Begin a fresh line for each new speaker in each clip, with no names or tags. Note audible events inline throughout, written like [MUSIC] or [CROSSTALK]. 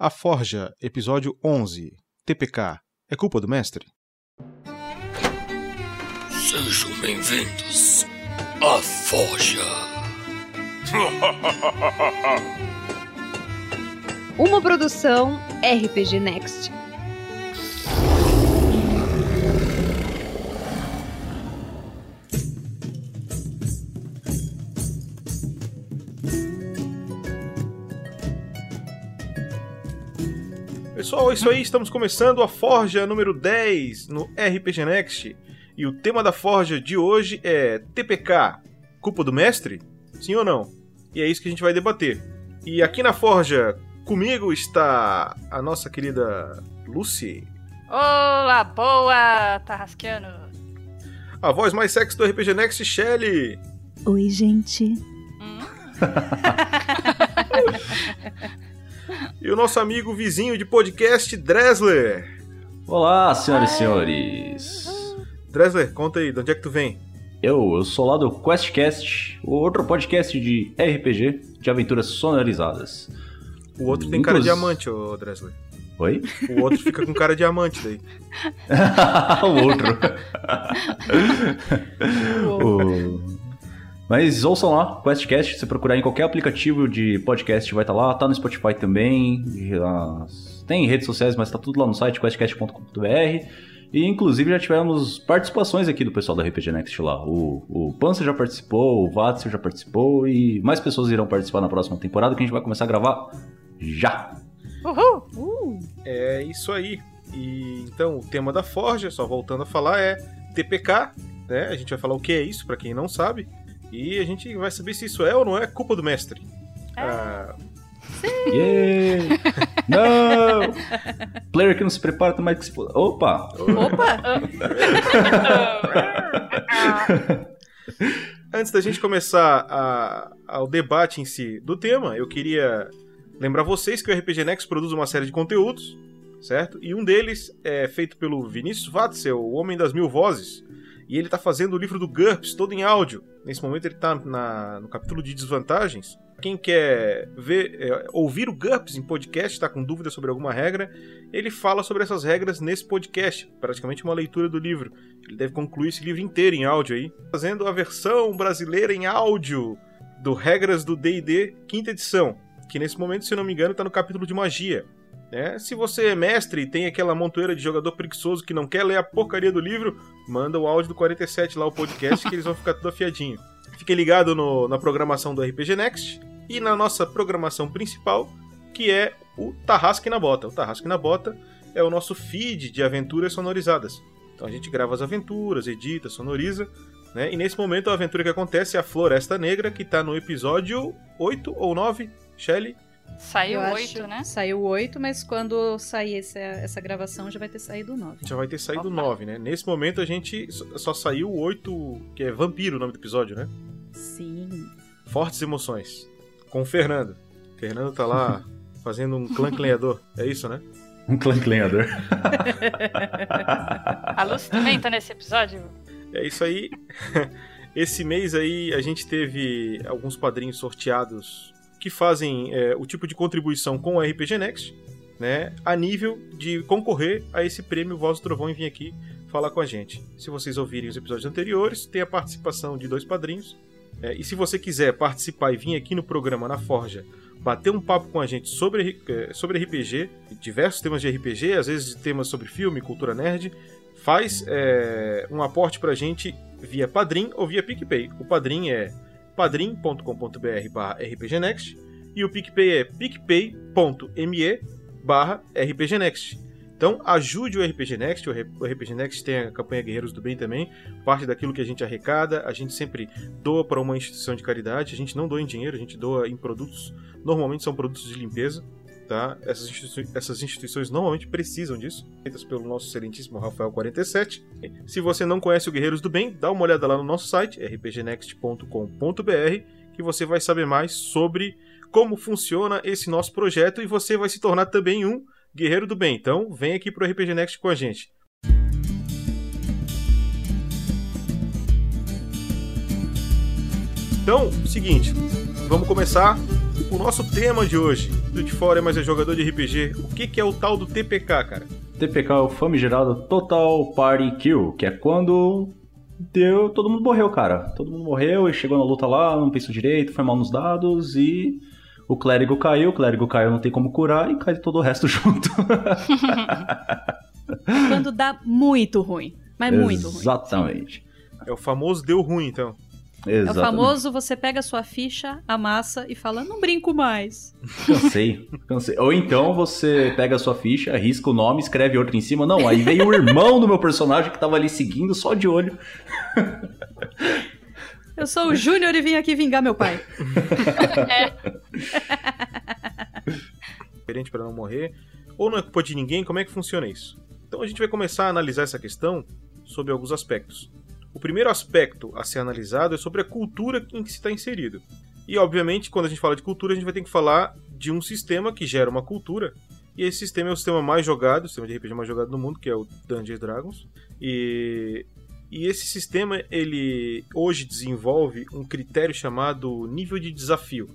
A Forja, episódio 11. TPK. É culpa do mestre?
Sejam bem-vindos à Forja.
Uma produção RPG Next.
Pessoal, é isso aí, estamos começando a Forja número 10 no RPG Next. E o tema da Forja de hoje é TPK, culpa do mestre? Sim ou não? E é isso que a gente vai debater. E aqui na Forja, comigo está a nossa querida Lucy,
Olá, boa, Tarrasqueano.
a voz mais sexy do RPG Next, Shelly.
Oi, gente.
Hum? [LAUGHS] [LAUGHS]
E o nosso amigo vizinho de podcast, Dresler.
Olá, senhoras e senhores.
Dresler, conta aí, de onde é que tu vem?
Eu, eu sou lá do QuestCast, o outro podcast de RPG de aventuras sonorizadas.
O outro tem cara de diamante, ô Dresler.
Oi?
O outro fica com cara de diamante daí. [LAUGHS] [LAUGHS]
o outro. O- Mas ouçam lá, QuestCast, se procurar em qualquer aplicativo de podcast vai estar lá, tá no Spotify também, tem redes sociais, mas tá tudo lá no site questcast.com.br. E inclusive já tivemos participações aqui do pessoal da RPG Next lá. O, o Pança já participou, o Vatsil já participou e mais pessoas irão participar na próxima temporada que a gente vai começar a gravar já.
Uhul!
Uh,
É isso aí. E então o tema da Forja, só voltando a falar, é TPK, né? A gente vai falar o que é isso pra quem não sabe. E a gente vai saber se isso é ou não é culpa do mestre. Ah,
Yeah! [LAUGHS] Não! Player que não se prepara, tem mais que se. Opa!
opa! [LAUGHS]
antes da gente começar a- ao debate em si do tema, eu queria lembrar vocês que o RPG Next produz uma série de conteúdos, certo? E um deles é feito pelo Vinícius Watzel, o Homem das Mil Vozes. E ele tá fazendo o livro do GURPS todo em áudio. Nesse momento ele tá na- no capítulo de desvantagens. Quem quer ver, é, ouvir o GURPS em podcast, está com dúvida sobre alguma regra, ele fala sobre essas regras nesse podcast. Praticamente uma leitura do livro. Ele deve concluir esse livro inteiro em áudio aí. Fazendo a versão brasileira em áudio do Regras do D&D, quinta edição. Que nesse momento, se não me engano, está no capítulo de magia. Né? se você é mestre e tem aquela montoeira de jogador preguiçoso que não quer ler a porcaria do livro, manda o áudio do 47 lá, o podcast, que eles vão ficar tudo afiadinho. Fique ligado no- na programação do RPG Next e na nossa programação principal, que é o Tarrasque na Bota. O Tarrasque na Bota é o nosso feed de aventuras sonorizadas. Então a gente grava as aventuras, edita, sonoriza, né? E nesse momento a aventura que acontece é a Floresta Negra, que tá no episódio 8 ou 9, Shelly?
Saiu oito, né?
Saiu oito, mas quando sair essa, essa gravação já vai ter saído nove.
Já vai ter saído
Opa.
9, né? Nesse momento a gente só só saiu o 8, que é Vampiro o nome do episódio, né?
Sim.
Fortes emoções. Com o Fernando. O Fernando tá lá [LAUGHS] fazendo um clã lenhador. É isso, né?
Um clã clenhador.
A Lucy também tá nesse episódio?
É isso aí. [LAUGHS] Esse mês aí a gente teve alguns padrinhos sorteados que fazem é, o tipo de contribuição com o RPG Next, né? A nível de concorrer a esse prêmio Voz do Trovão e vir aqui falar com a gente. Se vocês ouvirem os episódios anteriores, tem a participação de dois padrinhos. É, e se você quiser participar e vir aqui no programa na Forja, bater um papo com a gente sobre, eh, sobre RPG, diversos temas de RPG, às vezes temas sobre filme, cultura nerd, faz é, um aporte pra gente via Padrim ou via PicPay. O Padrim é padrim.com.br barra rpgnext e o PicPay é picpay.me barra rpgnext. Então ajude o RPG Next, o RPG Next tem a campanha Guerreiros do Bem também, parte daquilo que a gente arrecada, a gente sempre doa para uma instituição de caridade, a gente não doa em dinheiro, a gente doa em produtos, normalmente são produtos de limpeza, tá? Essas, institui- essas instituições normalmente precisam disso, feitas pelo nosso excelentíssimo Rafael 47. Se você não conhece o Guerreiros do Bem, dá uma olhada lá no nosso site, rpgnext.com.br, que você vai saber mais sobre como funciona esse nosso projeto e você vai se tornar também um Guerreiro do Bem. Então, vem aqui pro RPG Next com a gente. Então, seguinte, vamos começar o nosso tema de hoje, do de fora, mas é jogador de RPG. O que, que é o tal do TPK, cara?
TPK é o famigerado Total Party Kill, que é quando deu, todo mundo morreu, cara. Todo mundo morreu e chegou na luta lá, não pensou direito, foi mal nos dados e o clérigo caiu, o clérigo caiu, não tem como curar e cai todo o resto [LAUGHS] junto.
Quando dá muito ruim. Mas muito ruim.
Exatamente.
É o famoso deu ruim, então.
É o
Exatamente.
famoso você pega a sua ficha, amassa e fala, não brinco mais. [LAUGHS]
Cansei, cansei. Ou então você pega a sua ficha, risca o nome, escreve outro em cima. Não, aí veio o irmão do meu personagem que tava ali seguindo, só de olho.
Eu sou o Júnior e vim aqui vingar meu pai.
Diferente para não morrer. Ou não é culpa de ninguém, como é que funciona isso? Então a gente vai começar a analisar essa questão sob alguns aspectos. O primeiro aspecto a ser analisado é sobre a cultura em que se está inserido. E, obviamente, quando a gente fala de cultura, a gente vai ter que falar de um sistema que gera uma cultura. E esse sistema é o sistema mais jogado, o sistema de RPG mais jogado no mundo, que é o Dungeons Dragons. E, e esse sistema, ele hoje desenvolve um critério chamado nível de desafio.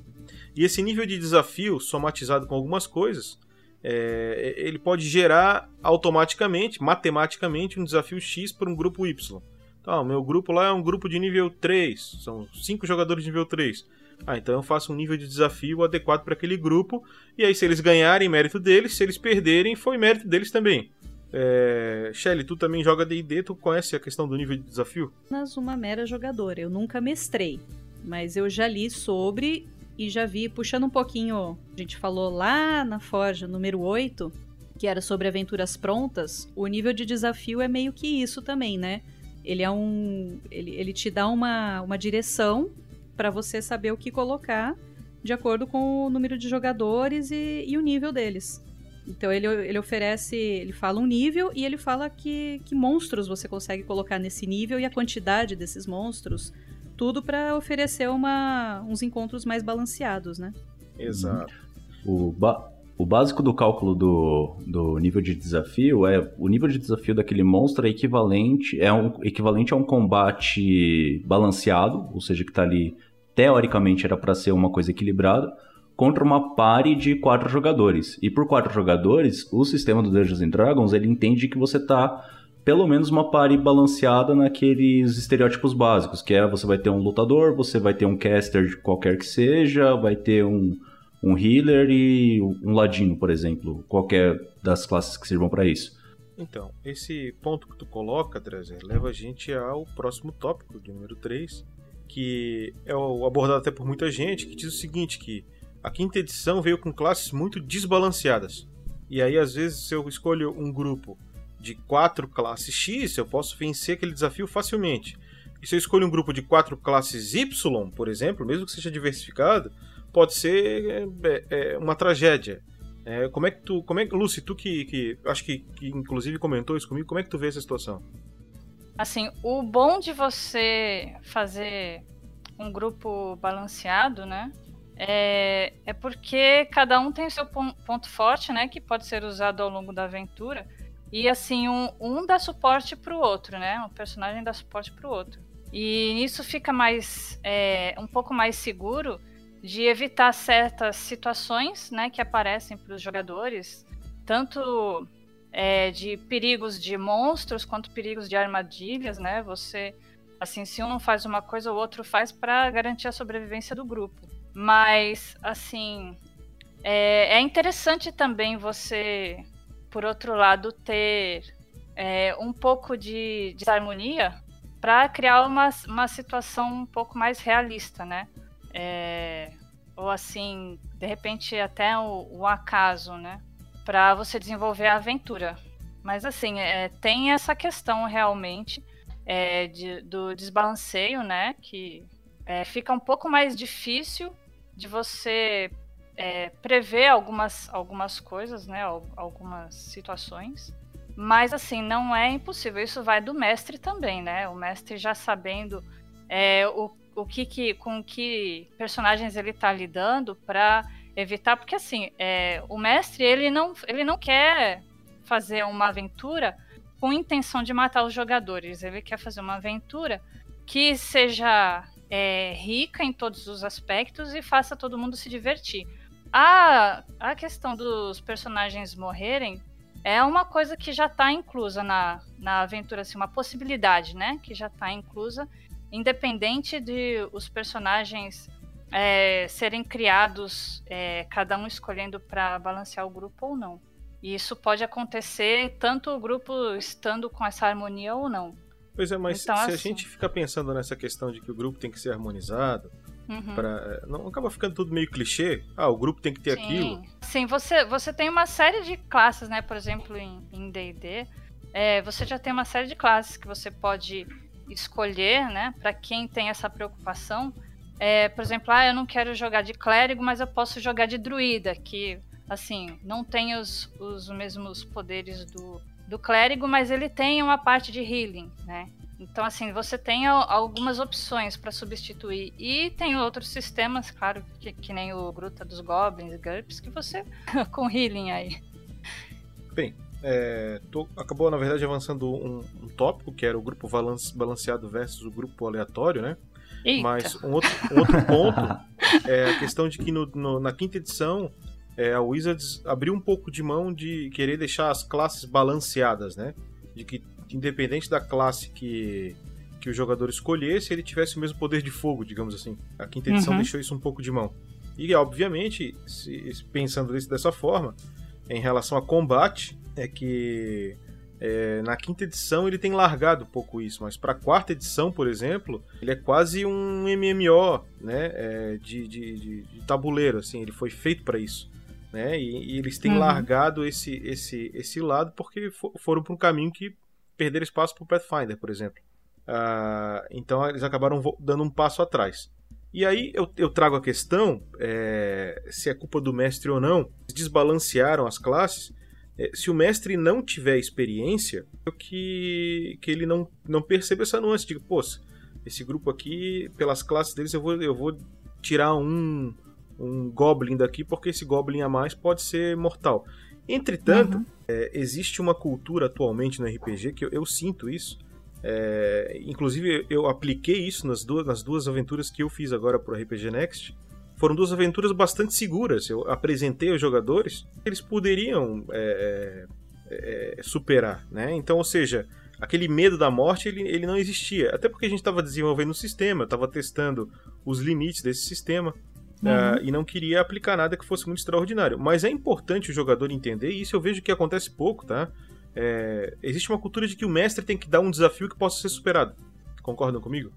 E esse nível de desafio, somatizado com algumas coisas, é, ele pode gerar automaticamente, matematicamente, um desafio X para um grupo Y. Tá, o meu grupo lá é um grupo de nível 3, são 5 jogadores de nível 3. Ah, então eu faço um nível de desafio adequado para aquele grupo, e aí se eles ganharem, mérito deles, se eles perderem, foi mérito deles também. É... Shelly, tu também joga D&D, tu conhece a questão do nível de desafio?
Apenas uma mera jogadora. Eu nunca mestrei, mas eu já li sobre e já vi, puxando um pouquinho, a gente falou lá na Forja, número 8, que era sobre aventuras prontas, o nível de desafio é meio que isso também, né? Ele é um. Ele, ele te dá uma, uma direção para você saber o que colocar de acordo com o número de jogadores e, e o nível deles. Então ele, ele oferece, ele fala um nível e ele fala que, que monstros você consegue colocar nesse nível e a quantidade desses monstros. Tudo para oferecer uma, uns encontros mais balanceados, né?
Exato.
O, ba- o básico do cálculo do, do nível de desafio é o nível de desafio daquele monstro é equivalente, é um, equivalente a um combate balanceado, ou seja, que está ali teoricamente era para ser uma coisa equilibrada, contra uma pare de quatro jogadores. E por quatro jogadores, o sistema do Dungeons and Dragons ele entende que você tá pelo menos uma pare balanceada naqueles estereótipos básicos, que é você vai ter um lutador, você vai ter um caster de qualquer que seja, vai ter um, um healer e um ladino, por exemplo, qualquer das classes que sirvam para isso.
Então, esse ponto que tu coloca, Drezer, leva a gente ao próximo tópico, de número 3, que é abordado até por muita gente, que diz o seguinte, que a quinta edição veio com classes muito desbalanceadas. E aí, às vezes, se eu escolho um grupo de quatro classes X, eu posso vencer aquele desafio facilmente. E se eu escolho um grupo de quatro classes Y, por exemplo, mesmo que seja diversificado, pode ser é, é, uma tragédia. É, como é que tu. Como é, Lucy, tu que, que acho que, que inclusive comentou isso comigo, como é que tu vê essa situação?
Assim, o bom de você fazer um grupo balanceado, né? É, é porque cada um tem o seu pon- ponto forte, né? Que pode ser usado ao longo da aventura. E assim, um, um dá suporte pro outro, né? Um personagem dá suporte pro outro. E nisso fica mais. é, um pouco mais seguro de evitar certas situações, né? Que aparecem para os jogadores. Tanto é, de perigos de monstros quanto perigos de armadilhas, né? Você, assim, se um não faz uma coisa, o outro faz para garantir a sobrevivência do grupo. Mas, assim, é, é interessante também você, por outro lado, ter é, um pouco de desarmonia para criar uma, uma situação um pouco mais realista, né? É, ou assim, de repente até o, o acaso, né? Para você desenvolver a aventura. Mas assim, é, tem essa questão realmente é, de- do desbalanceio, né? Que é, fica um pouco mais difícil de você é, prever algumas, algumas coisas, né? al- Algumas situações. Mas assim, não é impossível. Isso vai do mestre também, né? O mestre já sabendo é, o, o que, que com que personagens ele tá lidando para evitar, porque assim, é, o mestre ele não, ele não quer fazer uma aventura com intenção de matar os jogadores. Ele quer fazer uma aventura que seja é, rica em todos os aspectos e faça todo mundo se divertir. A, a questão dos personagens morrerem é uma coisa que já está inclusa na, na aventura, assim, uma possibilidade, né? Que já está inclusa, independente de os personagens é, serem criados, é, cada um escolhendo para balancear o grupo ou não. E isso pode acontecer tanto o grupo estando com essa harmonia ou não.
Pois é, mas
Então,
se a
assim-
gente fica pensando nessa questão de que o grupo tem que ser harmonizado,
Uhum.
pra, não acaba ficando tudo meio clichê? Ah, o grupo tem que ter aquilo.
Sim, Sim, você, você tem uma série de classes, né? Por exemplo, em em D&D, é, você já tem uma série de classes que você pode escolher, né? Para quem tem essa preocupação. É, por exemplo, ah, eu não quero jogar de clérigo, mas eu posso jogar de druida, que, assim, não tem os, os mesmos poderes do, do clérigo, mas ele tem uma parte de healing, né? Então, assim, você tem al- algumas opções para substituir. E tem outros sistemas, claro, que, que nem o Gruta dos Goblins, GURPS, que você [LAUGHS] com healing aí.
É, tô- acabou, na verdade, avançando um, um tópico, que era o grupo balance- balanceado versus o grupo aleatório, né?
Eita.
Mas um outro, um outro ponto [LAUGHS] é a questão de que no- no- na quinta edição é, a Wizards abriu um pouco de mão de querer deixar as classes balanceadas, né? De que independente da classe que, que o jogador escolhesse, ele tivesse o mesmo poder de fogo, digamos assim. A quinta edição
Uhum.
deixou isso um pouco de mão. E obviamente, se- pensando desse- dessa forma, em relação a combate, é que é, na quinta edição ele tem largado um pouco isso, mas para a quarta edição, por exemplo, ele é quase um MMO, né, é, de, de, de- de tabuleiro, assim, ele foi feito para isso, né, e, e eles têm
Uhum.
largado esse, esse, esse lado porque fo- foram para um caminho que perderam espaço para o Pathfinder, por exemplo. Ah, então eles acabaram dando um passo atrás. E aí eu, eu trago a questão é, se é culpa do mestre ou não. Desbalancearam as classes. É, se o mestre não tiver experiência, é que, que ele não, não perceba essa nuance. Diga, pô, esse grupo aqui, pelas classes deles, eu vou, eu vou tirar um, um Goblin daqui, porque esse Goblin a mais pode ser mortal. Entretanto,
Uhum.
é, existe uma cultura atualmente no RPG que eu, eu sinto isso. É, inclusive, eu apliquei isso nas duas, nas duas aventuras que eu fiz agora pro RPG Next. Foram duas aventuras bastante seguras. Eu apresentei aos jogadores que eles poderiam é, é, é, superar, né? Então, ou seja, aquele medo da morte ele, ele não existia. Até porque a gente estava desenvolvendo um sistema, estava testando os limites desse sistema. ah, e não queria aplicar nada que fosse muito extraordinário. Mas é importante o jogador entender, e isso eu vejo que acontece pouco, tá? É, existe uma cultura de que o mestre tem que dar um desafio que possa ser superado. Concordam comigo?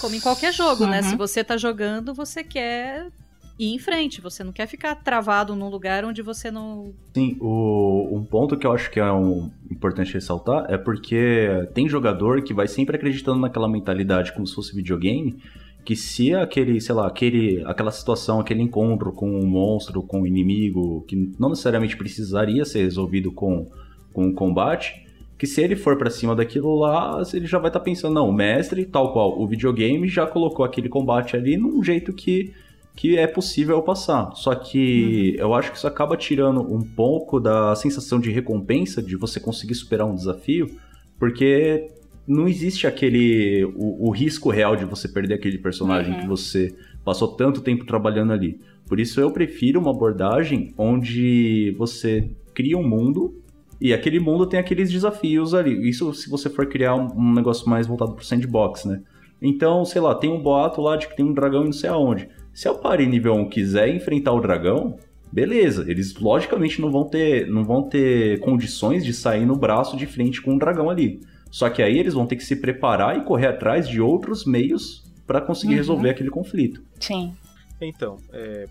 Como em qualquer jogo, né?
Uhum.
Se você tá jogando, você quer ir em frente. Você não quer ficar travado num lugar onde você não.
Sim, o, um ponto que eu acho que é um, importante ressaltar é porque tem jogador que vai sempre acreditando naquela mentalidade como se fosse videogame, que se aquele, sei lá, aquele, aquela situação, aquele encontro com um monstro, com um inimigo, que não necessariamente precisaria ser resolvido com, com um combate, que se ele for pra cima daquilo lá, ele já vai estar pensando, não, o mestre, tal qual o videogame, já colocou aquele combate ali num jeito que que é possível passar. Só que eu acho que isso acaba tirando um pouco da sensação de recompensa de você conseguir superar um desafio, porque não existe aquele o, o risco real de você perder aquele personagem
Uhum.
que você passou tanto tempo trabalhando ali. Por isso eu prefiro uma abordagem onde você cria um mundo e aquele mundo tem aqueles desafios ali. Isso se você for criar um, um negócio mais voltado pro sandbox, né? Então, sei lá, tem um boato lá de que tem um dragão em não sei aonde. Se a party nível 1 quiser enfrentar o dragão, beleza. Eles logicamente não vão ter, não vão ter condições de sair no braço de frente com um dragão ali. Só que aí eles vão ter que se preparar e correr atrás de outros meios para conseguir
Uhum.
resolver aquele conflito.
Sim.
Então, é,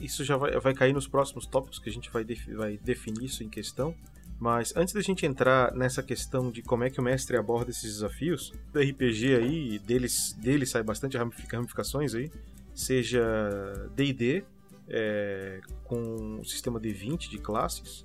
isso já vai, vai cair nos próximos tópicos que a gente vai, defi- vai definir isso em questão. Mas antes da gente entrar nessa questão de como é que o mestre aborda esses desafios, do RPG aí, deles, dele sai bastante ramifica- ramificações aí, seja D&D, é, com o sistema D20 de classes,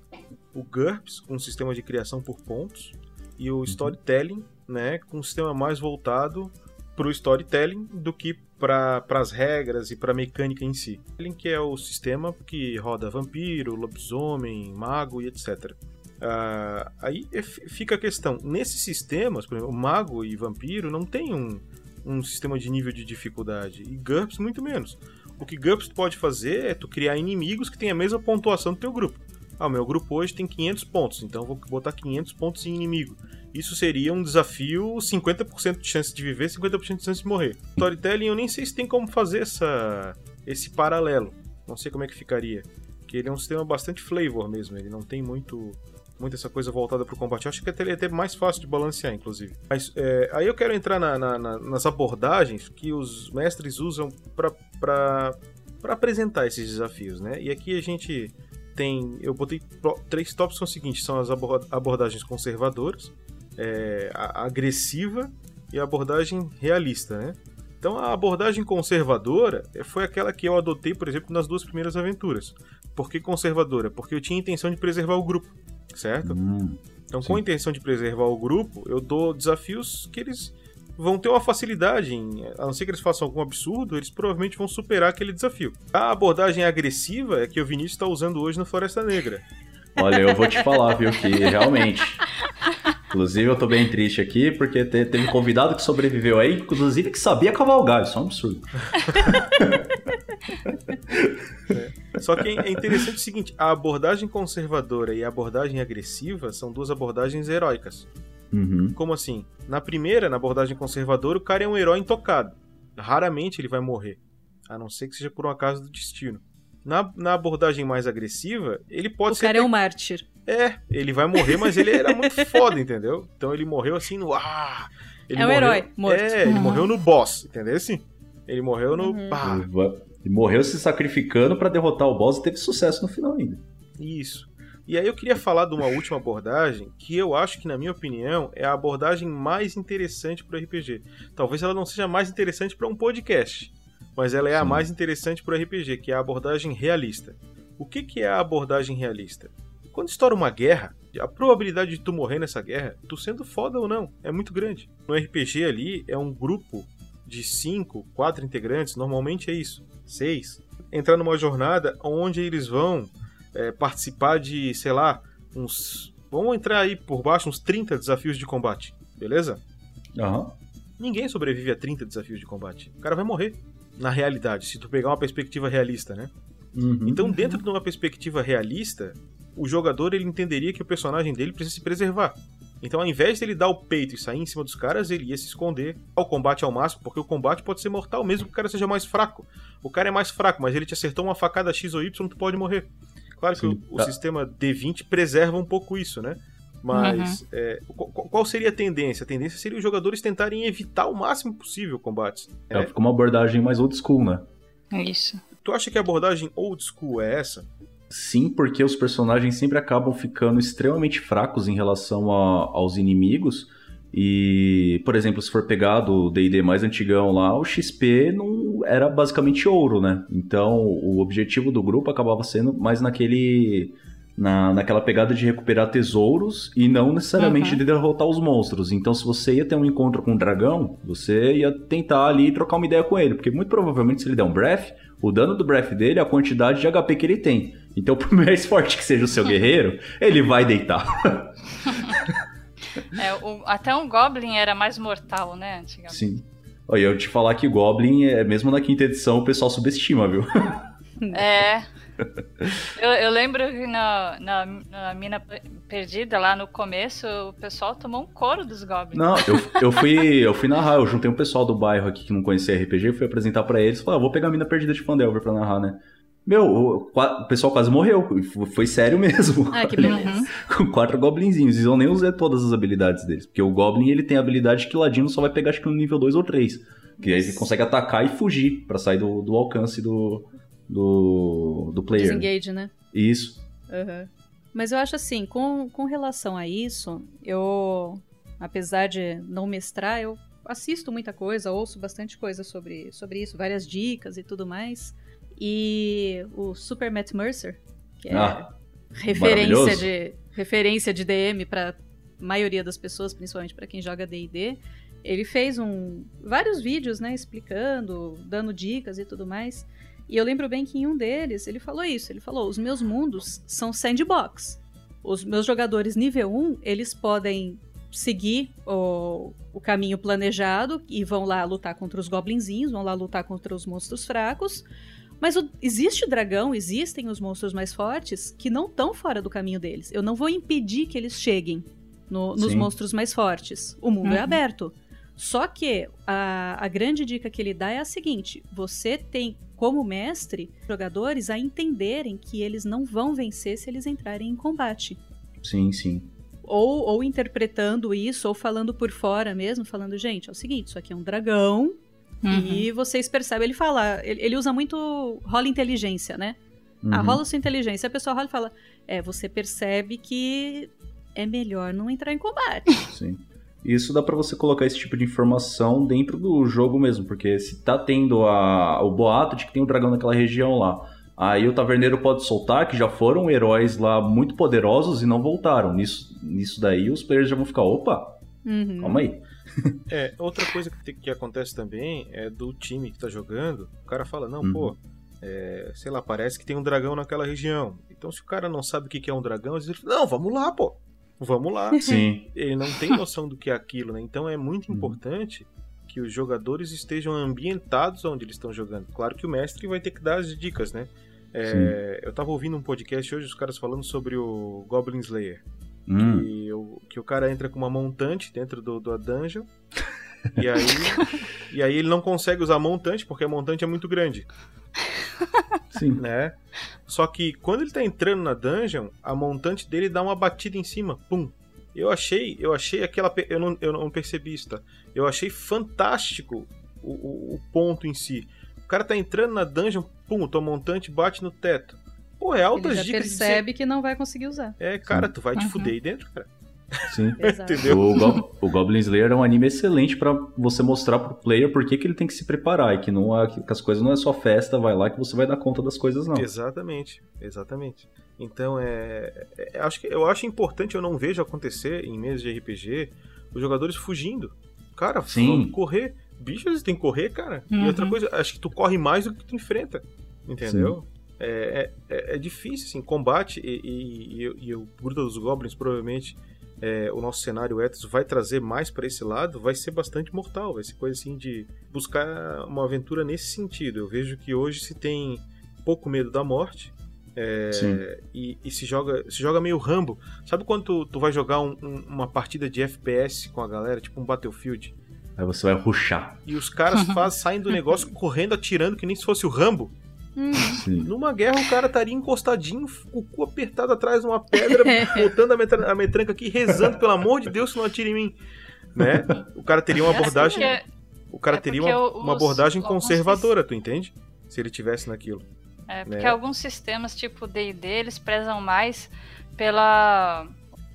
o GURPS, com o sistema de criação por pontos, e o Storytelling, né, com um sistema mais voltado para o storytelling do que para as regras e para a mecânica em si. Que é o sistema que roda vampiro, lobisomem, mago e etc. Ah, aí é- fica a questão, nesses sistemas, por exemplo, o mago e vampiro não tem um, um sistema de nível de dificuldade. E GURPS muito menos. O que GURPS pode fazer é tu criar inimigos que têm a mesma pontuação do teu grupo. Ah, o meu grupo hoje tem 500 pontos, então vou botar 500 pontos em inimigo. Isso seria um desafio 50% de chance de viver, 50% de chance de morrer. Storytelling eu nem sei se tem como fazer essa, esse paralelo. Não sei como é que ficaria. Porque ele é um sistema bastante flavor mesmo, ele não tem muito muito essa coisa voltada para o combate. Eu acho que ele é até mais fácil de balancear, inclusive. Mas é, aí eu quero entrar na, na, na, nas abordagens que os mestres usam para apresentar esses desafios, né? E aqui a gente tem. Eu botei três tópicos são os seguintes: são as abordagens conservadoras, é, a agressiva e a abordagem realista, né? Então a abordagem conservadora foi aquela que eu adotei, por exemplo, nas duas primeiras aventuras. Por que conservadora? Porque eu tinha a intenção de preservar o grupo certo? Hum, então, sim. com a intenção de preservar o grupo, eu dou desafios que eles vão ter uma facilidade em, a não ser que eles façam algum absurdo, eles provavelmente vão superar aquele desafio. A abordagem agressiva é que o Vinícius está usando hoje na Floresta Negra.
Olha, eu vou te falar, viu, que realmente. Inclusive, eu tô bem triste aqui, porque teve um convidado que sobreviveu aí, inclusive que sabia cavalgar, isso é um absurdo. [LAUGHS] [LAUGHS]
é. Só que é interessante o seguinte: a abordagem conservadora e a abordagem agressiva são duas abordagens heróicas.
Uhum.
Como assim? Na primeira, na abordagem conservadora, o cara é um herói intocado. Raramente ele vai morrer. A não ser que seja por um acaso do destino. Na, na abordagem mais agressiva, ele pode
o
ser.
O cara é um mártir.
É, ele vai morrer, mas ele era muito [LAUGHS] foda, entendeu? Então ele morreu assim no. Ah! Ele
é um herói, morto.
É, ele uhum. morreu no boss, entendeu? Assim, ele morreu no.
Uhum. Ele morreu se sacrificando para derrotar o boss e teve sucesso no final ainda.
Isso. E aí eu queria falar de uma última abordagem que eu acho que, na minha opinião, é a abordagem mais interessante para RPG. Talvez ela não seja mais interessante para um podcast, mas ela é Sim. a mais interessante para RPG, que é a abordagem realista. O que, que é a abordagem realista? Quando estoura uma guerra, a probabilidade de tu morrer nessa guerra, tu sendo foda ou não, é muito grande. No RPG ali é um grupo de 5, 4 integrantes, normalmente é isso, 6. Entrar numa jornada onde eles vão é, participar de, sei lá, uns. Vamos entrar aí por baixo uns 30 desafios de combate, beleza?
Uhum.
Ninguém sobrevive a 30 desafios de combate. O cara vai morrer. Na realidade, se tu pegar uma perspectiva realista, né?
Uhum.
Então, dentro de uma perspectiva realista, o jogador ele entenderia que o personagem dele precisa se preservar. Então, ao invés dele dar o peito e sair em cima dos caras, ele ia se esconder ao combate ao máximo, porque o combate pode ser mortal, mesmo que o cara seja mais fraco. O cara é mais fraco, mas ele te acertou uma facada X ou Y, tu pode morrer. Claro Sim, que o, tá. o, sistema D20 preserva um pouco isso, né? Mas uhum. é, qual seria a tendência? A tendência seria os jogadores tentarem evitar o máximo possível combates.
É, é. ficou uma abordagem mais old school, né?
É isso.
Tu acha que a abordagem old school é essa?
Sim, porque os personagens sempre acabam ficando extremamente fracos em relação a, aos inimigos. E, por exemplo, se for pegar do D&D mais antigão lá, o XP não era basicamente ouro, né? Então, o objetivo do grupo acabava sendo mais naquele na, naquela pegada de recuperar tesouros e não necessariamente uhum. de derrotar os monstros. Então, se você ia ter um encontro com um dragão, você ia tentar ali trocar uma ideia com ele, porque muito provavelmente se ele der um breath, o dano do breath dele é a quantidade de HP que ele tem. Então, [LAUGHS] por mais forte que seja o seu guerreiro, ele vai deitar. [LAUGHS]
é, o, até um Goblin era mais mortal, né, antigamente.
Sim. Olha, eu te falar que Goblin, é, mesmo na quinta edição, o pessoal subestima, viu? [LAUGHS]
É. Eu, eu, lembro que na, na, na, mina perdida, lá no começo, o pessoal tomou um couro dos goblins.
Não, eu, eu, fui, eu fui narrar, eu juntei um pessoal do bairro aqui que não conhecia RPG, fui apresentar para eles, falei, ah, vou pegar a mina perdida de Fandelver pra narrar, né? Meu, o, o, pessoal quase morreu. Foi sério [LAUGHS] mesmo.
Ah, que beleza. [LAUGHS]
Com quatro goblinzinhos. E eu nem usei todas as habilidades deles. Porque o Goblin, ele tem a habilidade que Ladino só vai pegar, acho que no nível 2 ou 3. Que aí ele consegue atacar e fugir para sair do, do alcance do, do, do player.
Disengage, né?
Isso.
Uhum. Mas eu acho assim, com, com relação a isso, eu, apesar de não mestrar, eu assisto muita coisa, ouço bastante coisa sobre, sobre isso, várias dicas e tudo mais. E o Super Matt Mercer, que é ah, referência de referência de DM para maioria das pessoas, principalmente para quem joga D&D, ele fez um vários vídeos, né, explicando, dando dicas e tudo mais. E eu lembro bem que em um deles ele falou isso. Ele falou: os meus mundos são sandbox. Os meus jogadores nível 1, eles podem seguir o, o caminho planejado e vão lá lutar contra os goblinzinhos, vão lá lutar contra os monstros fracos. Mas o, existe o dragão, existem os monstros mais fortes que não estão fora do caminho deles. Eu não vou impedir que eles cheguem no- nos
Sim.
monstros mais fortes. O mundo é
Uhum.
aberto. Só que a, a grande dica que ele dá é a seguinte: você tem, como mestre, jogadores a entenderem que eles não vão vencer se eles entrarem em combate
Sim, sim.
ou, ou interpretando isso, ou falando por fora mesmo, falando, gente, é o seguinte, isso aqui é um dragão,
Uhum.
e vocês percebem, ele fala, ele, ele usa muito rola inteligência, né? Ah,
Uhum.
rola sua inteligência, a pessoa rola e fala, é, você percebe que é melhor não entrar em combate. [LAUGHS]
Sim. Isso dá pra você colocar esse tipo de informação dentro do jogo mesmo, porque se tá tendo a, o boato de que tem um dragão naquela região lá, aí o taverneiro pode soltar que já foram heróis lá muito poderosos e não voltaram. Nisso, nisso daí os players já vão ficar, opa,
Uhum.
calma aí. [LAUGHS]
É, outra coisa que, que acontece também é do time que tá jogando, o cara fala, não,
Uhum.
pô, é, sei lá, parece que tem um dragão naquela região. Então se o cara não sabe o que é um dragão, ele fala, não, vamos lá, pô. Vamos lá. [LAUGHS]
Sim.
ele não tem noção do que é aquilo, né? Então é muito
Uhum.
importante que os jogadores estejam ambientados onde eles estão jogando. Claro que o mestre vai ter que dar as dicas, né? É, eu tava ouvindo um podcast hoje, os caras falando sobre o Goblin Slayer.
Hum,
Que, o, que o cara entra com uma montante dentro do, da dungeon. e, aí, [LAUGHS] e aí ele não consegue usar a montante, porque a montante é muito grande,
sim.
né? Só que quando ele tá entrando na dungeon, a montante dele dá uma batida em cima. Pum! Eu achei, eu achei aquela. Eu não, eu não percebi isso, tá? Eu achei fantástico o, o- o ponto em si. O cara tá entrando na dungeon, pum, tua montante bate no teto. Pô, é altas
Ele já
dicas de
percebe que não vai conseguir usar.
É, cara, tu vai te
Uhum.
fuder aí dentro, cara.
Sim. [LAUGHS]
Entendeu?
O, Go- o Goblin Slayer é um anime excelente pra você mostrar pro player por que, que ele tem que se preparar e que, não é, que as coisas não é só festa, vai lá que você vai dar conta das coisas, não.
Exatamente, exatamente. Então é, é- acho que eu acho importante, eu não vejo acontecer em mesas de RPG os jogadores fugindo. Cara,
Sim.
correr. Bicho, eles têm que correr, cara. E
Uhum.
outra coisa, acho que tu corre mais do que tu enfrenta. Entendeu? É, é, é- é difícil, assim, combate e, e, e- e o Gruta dos Goblins provavelmente é, o nosso cenário Ethos vai trazer mais pra esse lado, vai ser bastante mortal, vai ser coisa assim de buscar uma aventura nesse sentido. Eu vejo que hoje se tem pouco medo da morte, é, e, e se joga se joga meio Rambo. Sabe quando tu, tu vai jogar um- um- uma partida de FPS com a galera, tipo um Battlefield,
Aí você vai ruxar.
e os caras [LAUGHS] faz, saem do negócio correndo, atirando, que nem se fosse o Rambo?
Hum. [LAUGHS]
Numa guerra o cara estaria encostadinho, com o cu apertado atrás de uma pedra, [LAUGHS] botando a, metra- a metranca aqui, rezando, pelo amor de Deus, que não atire em mim. Né? O cara teria uma
É assim
abordagem.
que-
O cara
é
teria uma,
os-
uma abordagem conservadora, tu entende? Se ele tivesse naquilo.
É, porque
né?
alguns sistemas, tipo D&D, eles prezam mais pela...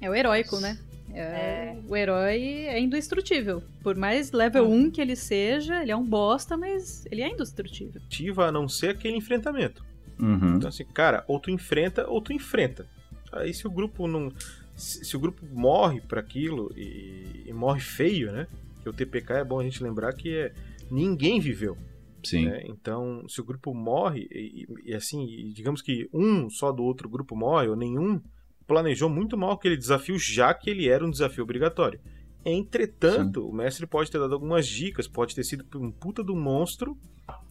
é o heróico, né? É, O herói é indestrutível. Por mais level 1 que ele seja, ele é um bosta, mas ele é indestrutível.
Ativa a não ser aquele enfrentamento.
Uhum.
Então, assim, cara, ou tu enfrenta ou tu enfrenta. Aí se o grupo não. Se, se o grupo morre para aquilo e, e morre feio, né? Que o TPK é bom a gente lembrar que é. Ninguém viveu.
Sim.
né? Então, se o grupo morre, e, e- e assim, e digamos que um só do outro grupo morre, ou nenhum, planejou muito mal aquele desafio, já que ele era um desafio obrigatório. Entretanto, o mestre pode ter dado algumas dicas, pode ter sido um puta do monstro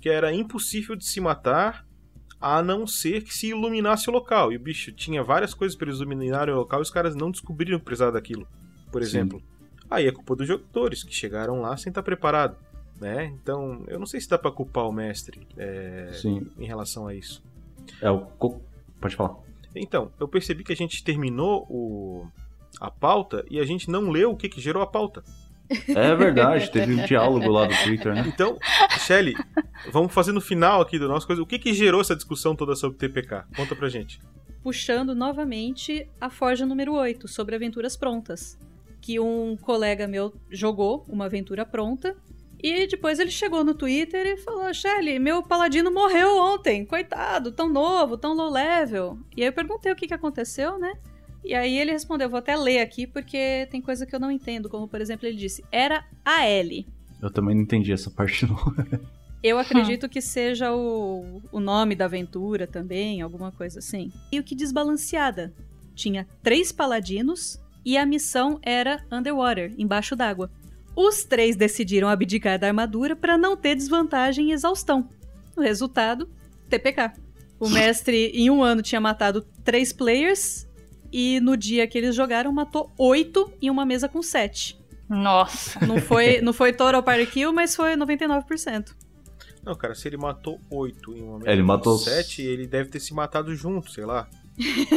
que era impossível de se matar, a não ser que se iluminasse o local. E o bicho tinha várias coisas para eles iluminarem o local e os caras não descobriram que precisava daquilo, por
Sim.
exemplo. Aí é culpa dos jogadores, que chegaram lá sem estar preparado. Né? Então, eu não sei se dá pra culpar o mestre é,
Sim.
em relação a isso.
É o. Pode falar.
Então, eu percebi que a gente terminou o, a pauta e a gente não leu o que, que gerou a pauta.
É verdade, teve um diálogo lá do Twitter, né?
Então, Shelly, vamos fazer no final aqui do nosso coisa. O que, que gerou essa discussão toda sobre TPK? Conta pra gente.
Puxando novamente a Forja número 8, sobre aventuras prontas. Que um colega meu jogou uma aventura pronta. E depois ele chegou no Twitter e falou: Shelly, meu paladino morreu ontem, coitado, tão novo, tão low level. E aí eu perguntei o que, que aconteceu, né? E aí ele respondeu: vou até ler aqui porque tem coisa que eu não entendo. Como por exemplo, ele disse: era a L.
Eu também não entendi essa parte, não. [LAUGHS]
Eu acredito que seja o, o nome da aventura também, alguma coisa assim. E o que desbalanceada. Tinha três paladinos e a missão era underwater, embaixo d'água. Os três decidiram abdicar da armadura para não ter desvantagem em exaustão. O resultado, TPK. O mestre, em um ano, tinha matado três players e no dia que eles jogaram, matou oito em uma mesa com sete.
Nossa.
Não foi, não foi total party kill, mas foi 99%.
Não, cara, se ele matou oito em uma mesa
É, ele
com
matou-
sete, ele deve ter se matado junto, sei lá.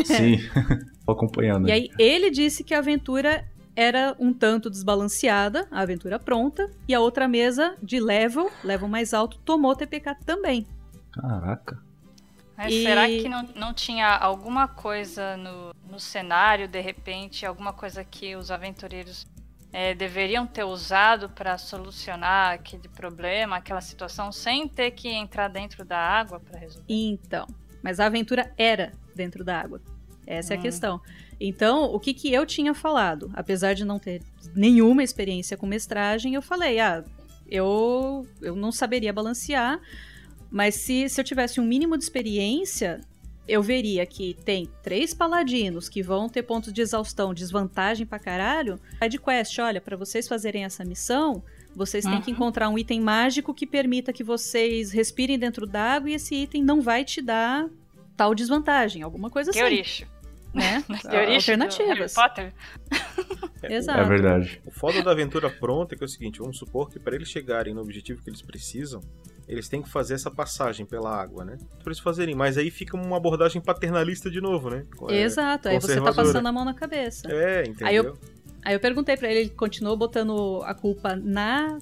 Sim. [LAUGHS] Tô acompanhando.
E aí ele disse que a aventura era um tanto desbalanceada, a aventura pronta, e a outra mesa de level, level mais alto, tomou TPK também.
Caraca.
Mas
E-
será que não, não tinha alguma coisa no, no cenário, de repente, alguma coisa que os aventureiros é, deveriam ter usado para solucionar aquele problema, aquela situação, sem ter que entrar dentro da água para resolver?
Então, mas a aventura era dentro da água. Essa é a
Hum.
questão. Então, o que, que eu tinha falado? Apesar de não ter nenhuma experiência com mestragem, eu falei, ah, eu, eu não saberia balancear, mas se, se eu tivesse um mínimo de experiência, eu veria que tem três paladinos que vão ter pontos de exaustão, desvantagem pra caralho. Side quest, olha, pra vocês fazerem essa missão, vocês têm que
Uhum.
encontrar um item mágico que permita que vocês respirem dentro d'água e esse item não vai te dar tal desvantagem, alguma coisa assim,
Teoricho.
Né? [LAUGHS] Alternativas.
Potter. [LAUGHS]
Exato.
É verdade.
O foda da aventura pronta é que é o seguinte, vamos supor que para eles chegarem no objetivo que eles precisam, eles têm que fazer essa passagem pela água, né? Pra eles fazerem, mas aí fica uma abordagem paternalista de novo, né? É,
Exato, aí você tá passando a mão na cabeça.
É, entendeu?
Aí eu- Aí eu perguntei pra ele, ele continuou botando a culpa na,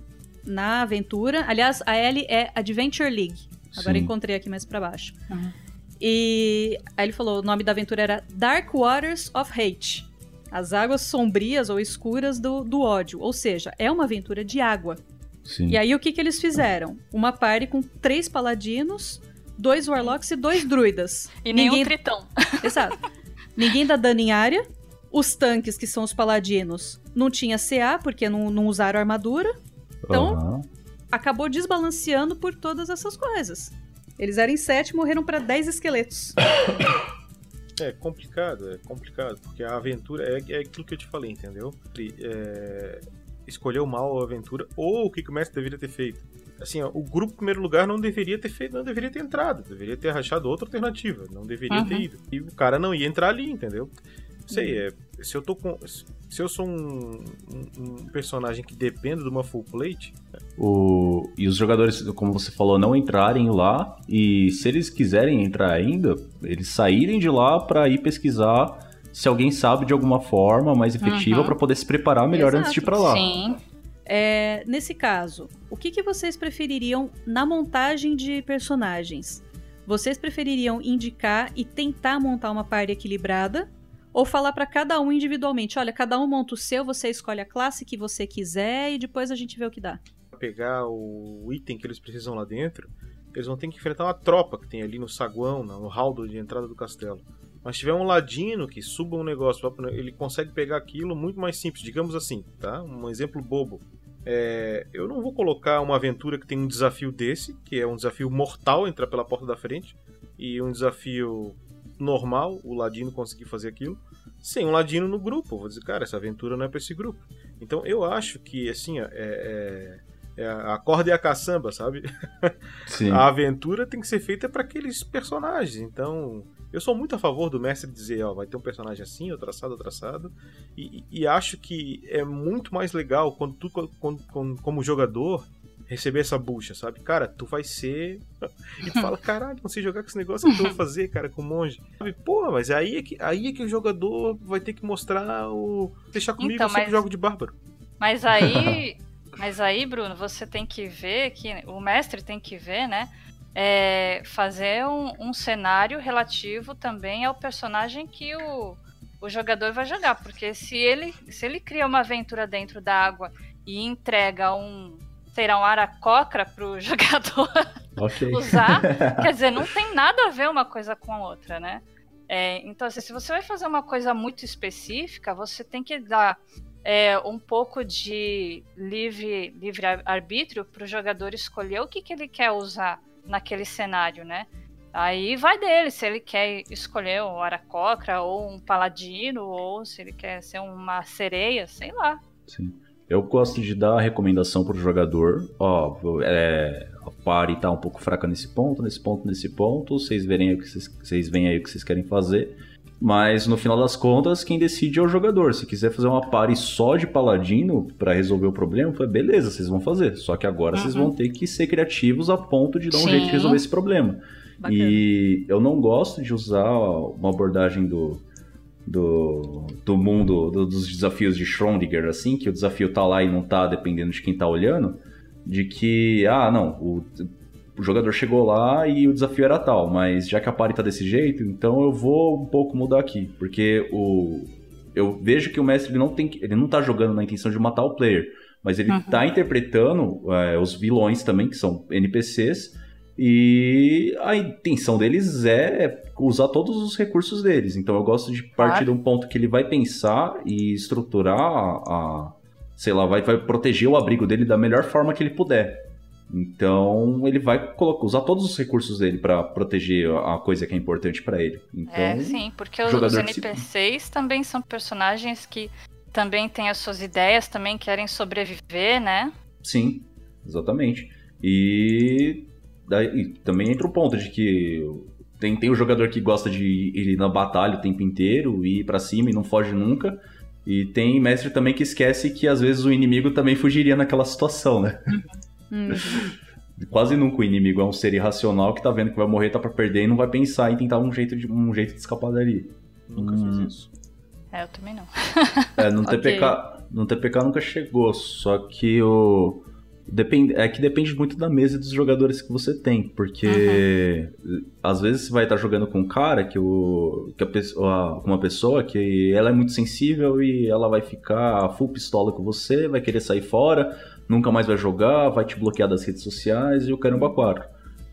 na aventura. Aliás, a Ellie é Adventure League. Agora
Sim.
encontrei aqui mais pra baixo.
Uhum.
E aí ele falou, o nome da aventura era Dark Waters of Hate. As águas sombrias ou escuras do, do ódio. Ou seja, é uma aventura de água.
Sim.
E aí o que, que eles fizeram? Uma party com três paladinos, dois warlocks e dois druidas.
E nenhum
Ninguém-
tritão. [LAUGHS]
Exato. Ninguém dá dano em área. Os tanques, que são os paladinos, não tinha CA, porque não, não usaram armadura. Então,
Aham.
Acabou desbalanceando por todas essas coisas. Eles eram em sete e morreram pra 10 esqueletos. [COUGHS]
É complicado, é complicado, porque a aventura é, é aquilo que eu te falei, entendeu? É, escolheu mal a aventura, ou o que o mestre deveria ter feito. Assim, ó, o grupo, em primeiro lugar, não deveria ter feito, não deveria ter entrado, deveria ter achado outra alternativa, não deveria ter
Uhum.
ido. E o cara não ia entrar ali, entendeu? Não sei, é, se eu tô com. Se eu sou um, um- um personagem que depende de uma full plate,
O... E os jogadores, como você falou, não entrarem lá. E se eles quiserem entrar ainda, eles saírem de lá pra ir pesquisar se alguém sabe de alguma forma mais efetiva
Uhum.
pra poder se preparar melhor
Exato.
antes de ir pra lá.
Sim.
É, nesse caso, o que, que vocês prefeririam na montagem de personagens? Vocês prefeririam indicar e tentar montar uma party equilibrada? Ou falar pra cada um individualmente, olha, cada um monta o seu, você escolhe a classe que você quiser e depois a gente vê o que dá.
pegar o item que eles precisam lá dentro, eles vão ter que enfrentar uma tropa que tem ali no saguão, no hall de entrada do castelo. Mas tiver um ladino que suba um negócio, ele consegue pegar aquilo muito mais simples, digamos assim, tá? Um exemplo bobo. É, eu não vou colocar uma aventura que tem um desafio desse, que é um desafio mortal entrar pela porta da frente, e um desafio normal, o ladino conseguir fazer aquilo, sem um ladino no grupo. Eu vou dizer, cara, essa aventura não é pra esse grupo. Então eu acho que, assim, ó, é, é, é a corda e a caçamba, sabe? [LAUGHS]
Sim.
A aventura tem que ser feita para aqueles personagens. Então, eu sou muito a favor do mestre dizer, ó, vai ter um personagem assim, outro traçado, outro traçado. E, e acho que é muito mais legal quando tu, quando- quando- como jogador, receber essa bucha, sabe? Cara, tu vai ser. [LAUGHS] E tu fala, caralho, não sei jogar com esse negócio que eu vou [LAUGHS] fazer, cara, com o monge. Sabe? Pô, mas aí é, que, aí é que o jogador vai ter que mostrar o. Deixar comigo,
Então,
eu
mas-
jogo de bárbaro.
Mas aí, [LAUGHS] mas aí, Bruno, você tem que ver que o mestre tem que ver, né? é, fazer um, um cenário relativo também ao personagem que o, o jogador vai jogar, porque se ele se ele cria uma aventura dentro da água e entrega um será um aracocra pro [LAUGHS] jogador
Ok.
usar, [LAUGHS] quer dizer, não tem nada a ver uma coisa com a outra, né? É, então, assim, se você vai fazer uma coisa muito específica, você tem que dar é, um pouco de livre, livre ar- arbítrio para o jogador escolher o que, que ele quer usar naquele cenário, né? Aí vai dele, se ele quer escolher o Aracocra ou um paladino, ou se ele quer ser uma sereia, sei lá.
Sim. Eu gosto de dar a recomendação pro jogador, ó, é, a party tá um pouco fraca nesse ponto, nesse ponto, nesse ponto, vocês verem aí o que vocês, vocês veem aí o que vocês querem fazer. Mas no final das contas, quem decide é o jogador. Se quiser fazer uma party só de paladino para resolver o problema, foi beleza, vocês vão fazer. Só que agora uhum. vocês vão ter que ser criativos a ponto de dar um Sim. jeito de resolver esse problema. Bacana. E eu não gosto de usar uma abordagem do, do, do mundo, do, dos desafios de Schrödinger, assim, que o desafio tá lá e não tá, dependendo de quem tá olhando, de que, ah, não, o, o jogador chegou lá e o desafio era tal, mas já que a party tá desse jeito, então eu vou um pouco mudar aqui, porque o eu vejo que o mestre ele não tem ele não tá jogando na intenção de matar o player, mas ele uhum. tá interpretando é, os vilões também, que são NPCs, e a intenção deles é usar todos os recursos deles. Então eu gosto de partir claro. de um ponto que ele vai pensar e estruturar a, sei lá, vai, vai proteger o abrigo dele da melhor forma que ele puder. Então ele vai colocar, usar todos os recursos dele para proteger a coisa que é importante para ele. Então,
é, sim, porque os NPCs também são personagens que também têm as suas ideias, também querem sobreviver, né?
Sim, exatamente. E daí também entra o ponto de que tem, tem o jogador que gosta de ir na batalha o tempo inteiro, ir para cima e não foge nunca. E tem mestre também que esquece que às vezes o inimigo também fugiria naquela situação, né? Uhum. [LAUGHS] Quase nunca o inimigo é um ser irracional que tá vendo que vai morrer, tá pra perder e não vai pensar em tentar um jeito de, um jeito de escapar dali.
Nunca hum. fiz isso.
É, eu também não.
é, no TPK, [LAUGHS] okay. no TPK nunca chegou, só que o. Depende, é que depende muito da mesa e dos jogadores que você tem, porque uhum. às vezes você vai estar jogando com um cara que, o, que a pessoa, uma pessoa que ela é muito sensível e ela vai ficar full pistola com você, vai querer sair fora, nunca mais vai jogar, vai te bloquear das redes sociais e o caramba quatro.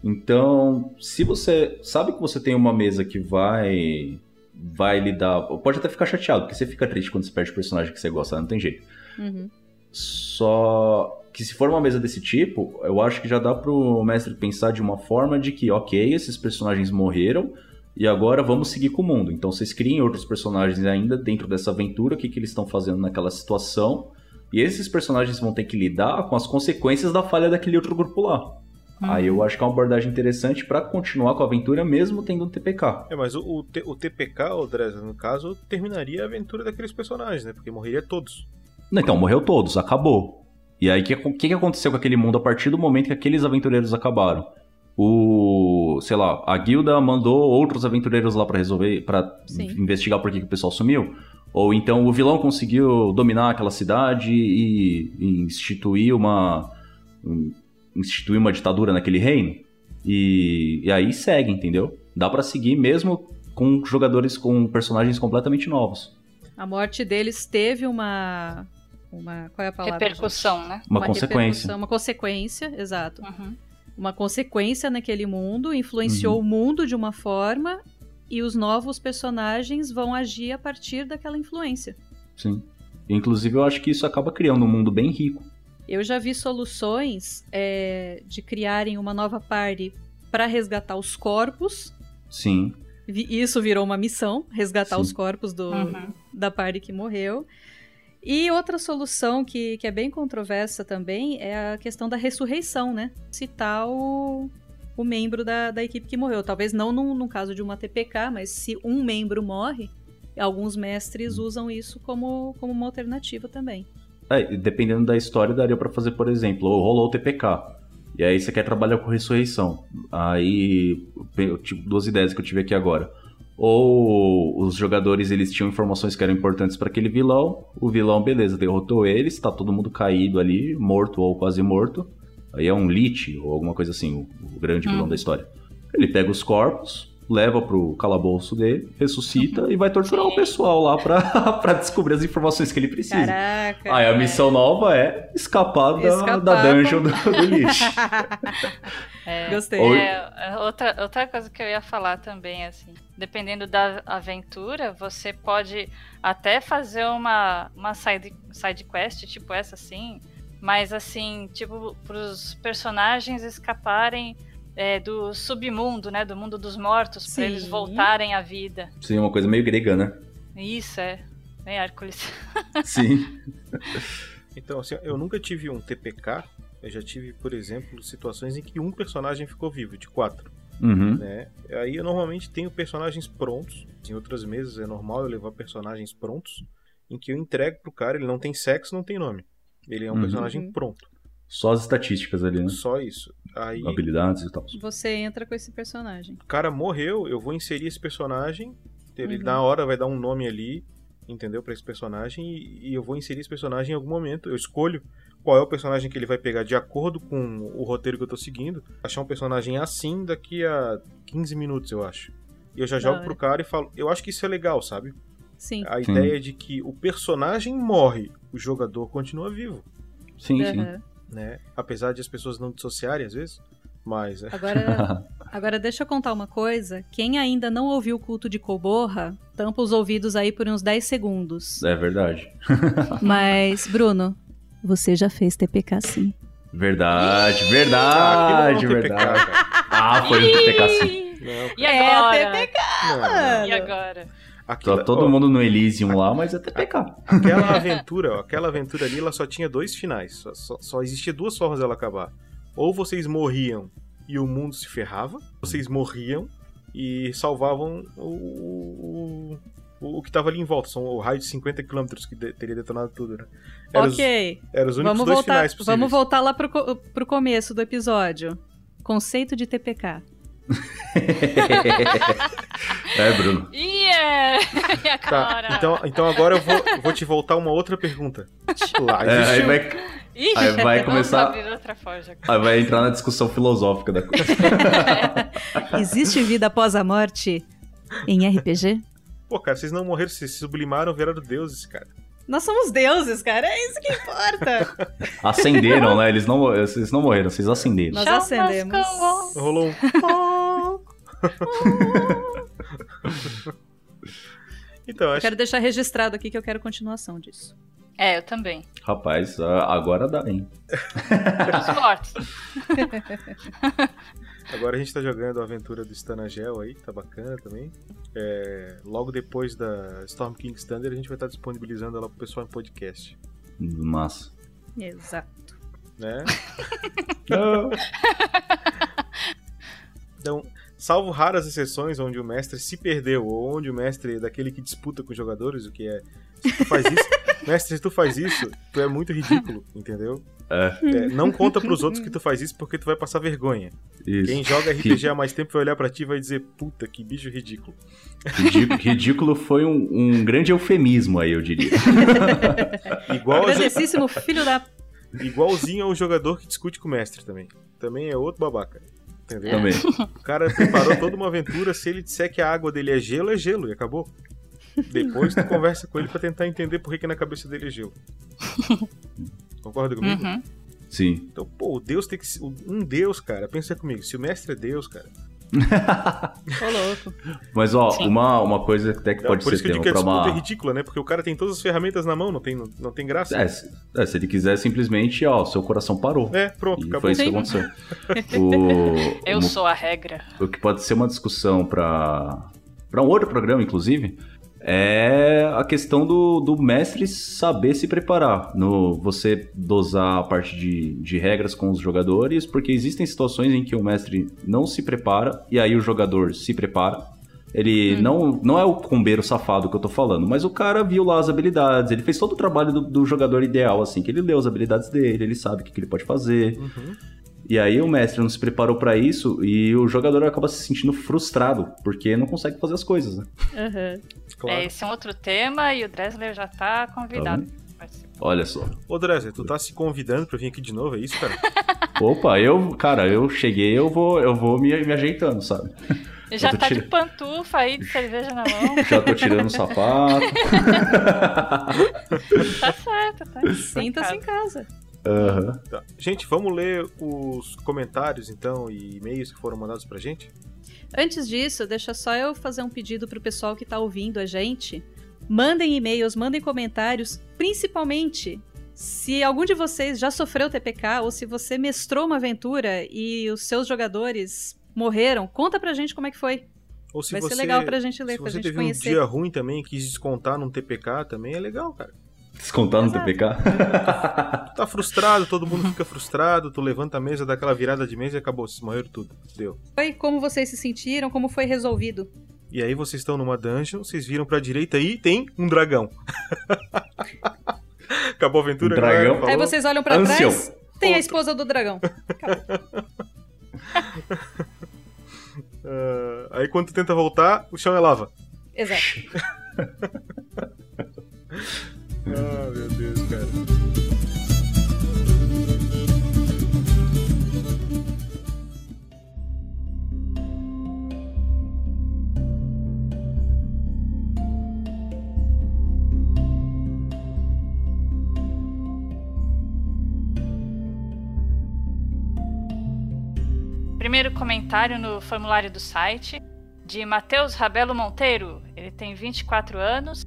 Então, se você sabe que você tem uma mesa que vai vai lidar, pode até ficar chateado, porque você fica triste quando você perde o personagem que você gosta, não tem jeito. Uhum. Só que se for uma mesa desse tipo, eu acho que já dá pro mestre pensar de uma forma de que, ok, esses personagens morreram e agora vamos seguir com o mundo. Então vocês criem outros personagens ainda dentro dessa aventura, o que, que eles estão fazendo naquela situação. E esses personagens vão ter que lidar com as consequências da falha daquele outro grupo lá. Uhum. Aí eu acho que é uma abordagem interessante para continuar com a aventura mesmo tendo um TPK.
É, mas o, o, o TPK, o Dresden, no caso, terminaria a aventura daqueles personagens, né? Porque morreria todos.
Então, morreu todos, acabou. E aí, o que, que, aconteceu com aquele mundo a partir do momento que aqueles aventureiros acabaram? O, sei lá, a guilda mandou outros aventureiros lá para resolver, para investigar por que, que o pessoal sumiu. Ou então o vilão conseguiu dominar aquela cidade e, e instituir uma instituir uma ditadura naquele reino. E, e aí segue, entendeu? Dá para seguir mesmo com jogadores com personagens completamente novos.
A morte deles teve uma uma qual é a palavra?
Repercussão,
né? Uma, uma consequência.
Uma consequência, exato. Uhum. Uma consequência naquele mundo, influenciou uhum. o mundo de uma forma e os novos personagens vão agir a partir daquela influência.
Sim. Inclusive, eu acho que isso acaba criando um mundo bem rico.
Eu já vi soluções é, de criarem uma nova party para resgatar os corpos.
Sim.
Isso virou uma missão, resgatar Sim. os corpos do, uhum. da party que morreu. E outra solução que, que é bem controversa também é a questão da ressurreição, né? Citar o, o membro da, da equipe que morreu. Talvez não no, caso de uma TPK, mas se um membro morre, alguns mestres usam isso como, como uma alternativa também.
É, dependendo da história, daria para fazer, por exemplo, rolou o TPK. E aí você quer trabalhar com ressurreição. Aí, tipo, duas ideias que eu tive aqui agora ou os jogadores eles tinham informações que eram importantes para aquele vilão, o vilão, beleza, derrotou eles, tá todo mundo caído ali, morto ou quase morto. Aí é um Lich ou alguma coisa assim, o, o grande vilão hum. da história. Ele pega os corpos, leva pro calabouço dele, ressuscita e vai torturar o pessoal lá pra, [LAUGHS] pra descobrir as informações que ele precisa.
Caraca.
Aí a missão nova é escapar, da, da dungeon [LAUGHS] do, do lixo.
É, Gostei. É, outra, outra coisa que eu ia falar também, assim, dependendo da aventura, você pode até fazer uma, uma side, side quest, tipo essa assim, mas assim, tipo, pros personagens escaparem é, do submundo, né? Do mundo dos mortos, para eles voltarem à vida.
Sim, uma coisa meio grega, né?
Isso, é. Bem Hércules. [LAUGHS]
Sim.
Então, assim, eu nunca tive um TPK. Eu já tive, por exemplo, situações em que um personagem ficou vivo, de quatro.
Uhum.
né? Aí eu normalmente tenho personagens prontos. Em outras mesas é normal eu levar personagens prontos, em que eu entrego pro cara, ele não tem sexo, não tem nome. Ele é um
Uhum.
personagem
Uhum.
pronto.
Só as estatísticas ali, né?
Só isso. Aí
Habilidades e tal.
Você entra com esse personagem.
o cara morreu, eu vou inserir esse personagem. Ele
Uhum.
na hora vai dar um nome ali, entendeu? Pra esse personagem. E, e eu vou inserir esse personagem em algum momento. Eu escolho qual é o personagem que ele vai pegar de acordo com o roteiro que eu tô seguindo. Achar um personagem assim daqui a 15 minutos, eu acho. E eu já jogo pro cara e falo. Eu acho que isso é legal, sabe?
Sim.
A
Sim.
ideia de que o personagem morre, o jogador continua vivo,
Sim, sim.
Aham.
né? Apesar de as pessoas não dissociarem às vezes, mas é.
Agora, [LAUGHS] agora deixa eu contar uma coisa. Quem ainda não ouviu o culto de Coborra, tampa os ouvidos aí por uns 10 segundos.
É verdade.
Mas, Bruno, você já fez TPK sim.
Verdade,
Ah,
verdade,
TPK,
verdade.
cara.
Ah, foi um TPK sim.
Não,
E agora?
É, TPK,
não.
E agora?
Aquilo-
Tá todo
ó,
mundo no Elysium lá, mas é TPK.
Aquela aventura, ó, aquela aventura ali, ela só tinha dois finais. Só, só, só existia duas formas dela acabar. Ou vocês morriam e o mundo se ferrava, vocês morriam e salvavam o, o, o que tava ali em volta. São o raio de 50 km que de- teria detonado tudo, né? Era os,
ok,
era os únicos
vamos
dois
voltar,
finais possíveis.
vamos voltar lá pro, pro começo do episódio. Conceito de TPK.
É, Bruno.
E, é... e agora?
Tá, então, então agora eu vou, vou te voltar uma outra pergunta. Lá
É, aí vai,
Ih,
aí vai começar- aí vai entrar na discussão filosófica da coisa. [LAUGHS]
Existe vida após a morte em RPG?
Pô, cara, vocês não morreram, vocês se sublimaram, viraram deuses, cara.
Nós somos deuses, cara. É isso que importa. [LAUGHS]
Acenderam, né? Eles não, vocês não morreram, vocês acenderam.
Nós acendemos.
Rolou um. [LAUGHS] [LAUGHS] Então,
Eu
acho
quero deixar registrado aqui que eu quero continuação disso.
É, eu também.
Rapaz, agora dá, hein?
Os mortos.
Agora a gente tá jogando a aventura do Stanagel aí, tá bacana também. É, logo depois da Storm King's Thunder, a gente vai estar disponibilizando ela pro pessoal em podcast,
Massa.
Exato.
né? [LAUGHS] Então, salvo raras exceções onde o mestre se perdeu, ou onde o mestre é daquele que disputa com os jogadores, o que é. Se tu faz isso, [LAUGHS] mestre, se tu faz isso, tu é muito ridículo, entendeu?
É,
É, não [LAUGHS] conta pros outros que tu faz isso porque tu vai passar vergonha.
isso.
Quem joga RPG há mais tempo vai olhar pra ti e vai dizer, puta, que bicho ridículo.
Ridículo, ridículo foi um, um grande eufemismo aí, eu diria. [LAUGHS]
Igual,
Grandessíssimo filho da.
igualzinho ao jogador que discute com o mestre também. Também é outro babaca. Entendeu?
Também. [LAUGHS]
O cara preparou toda uma aventura, se ele disser que a água dele é gelo, é gelo, e acabou. Depois tu conversa com ele pra tentar entender por que, que na cabeça dele é gelo. Concorda comigo?
Uhum.
Sim.
Então, pô, o Deus tem que ser. Um Deus, cara. Pensa comigo, se o mestre é Deus, cara. [LAUGHS]
Mas, ó,
Sim.
uma, uma coisa que até que
É,
pode
por
ser
isso que eu digo que a
pra
disputa é
uma.
ridícula, né? Porque o cara tem todas as ferramentas na mão, não tem, não, não tem graça.
É, se, é, se ele quiser simplesmente, ó, seu coração parou.
É, pronto,
E
acabou.
foi isso que aconteceu. [LAUGHS] O,
Eu
o-
sou a regra.
o que pode ser uma discussão para para um outro programa, inclusive, é a questão do, do mestre saber se preparar. No, você dosar a parte de, de regras com os jogadores, porque existem situações em que o mestre não se prepara e aí o jogador se prepara. Ele não, não é o combeiro safado que eu tô falando, mas o cara viu lá as habilidades, ele fez todo o trabalho do, do jogador ideal, assim, que ele leu as habilidades dele, ele sabe o que, que ele pode fazer.
Uhum.
E aí o mestre não se preparou pra isso e o jogador acaba se sentindo frustrado, porque não consegue fazer as coisas, né?
Aham.
Claro.
É, esse é um outro tema e o Dressler já tá convidado.
Tá
pra participar.
Olha só.
Ô, Dresser, tu tá se convidando pra vir aqui de novo, é isso, cara? [LAUGHS]
Opa, eu, cara, eu cheguei, eu vou, eu vou me, me ajeitando, sabe?
Já tá de
tirando-
pantufa aí, de cerveja na mão.
Já tô tirando o sapato. [LAUGHS]
Tá certo, tá. [LAUGHS]
Sinta-se em casa.
Aham.
Tá. Gente, vamos ler os comentários, então, e e-mails que foram mandados pra gente?
Antes disso, deixa só eu fazer um pedido pro pessoal que tá ouvindo a gente. Mandem e-mails, mandem comentários, principalmente Se algum de vocês já sofreu TPK ou se você mestrou uma aventura e os seus jogadores morreram, conta pra gente como é que foi.
Ou se
Vai
você,
ser legal pra gente ler,
se
pra
você
gente
teve
conhecer.
um dia ruim também quis descontar num TPK também, é legal, cara.
Descontar no
Exato.
TPK.
Tu tá frustrado, todo mundo fica frustrado, tu levanta a mesa, dá aquela virada de mesa e acabou, vocês morreram tudo. Deu.
Foi como vocês se sentiram, como foi resolvido.
E aí vocês estão numa dungeon, vocês viram pra direita aí, tem um dragão. [LAUGHS] Acabou a aventura,
Um dragão?
galera?
Aí vocês olham pra
Ancião.
trás, tem a esposa do dragão. [LAUGHS]
Ah, aí quando tu tenta voltar, o chão é lava.
Exato. [LAUGHS]
Ah, meu Deus, cara.
Primeiro comentário no formulário do site, de Matheus Rabelo Monteiro. Ele tem 24 anos,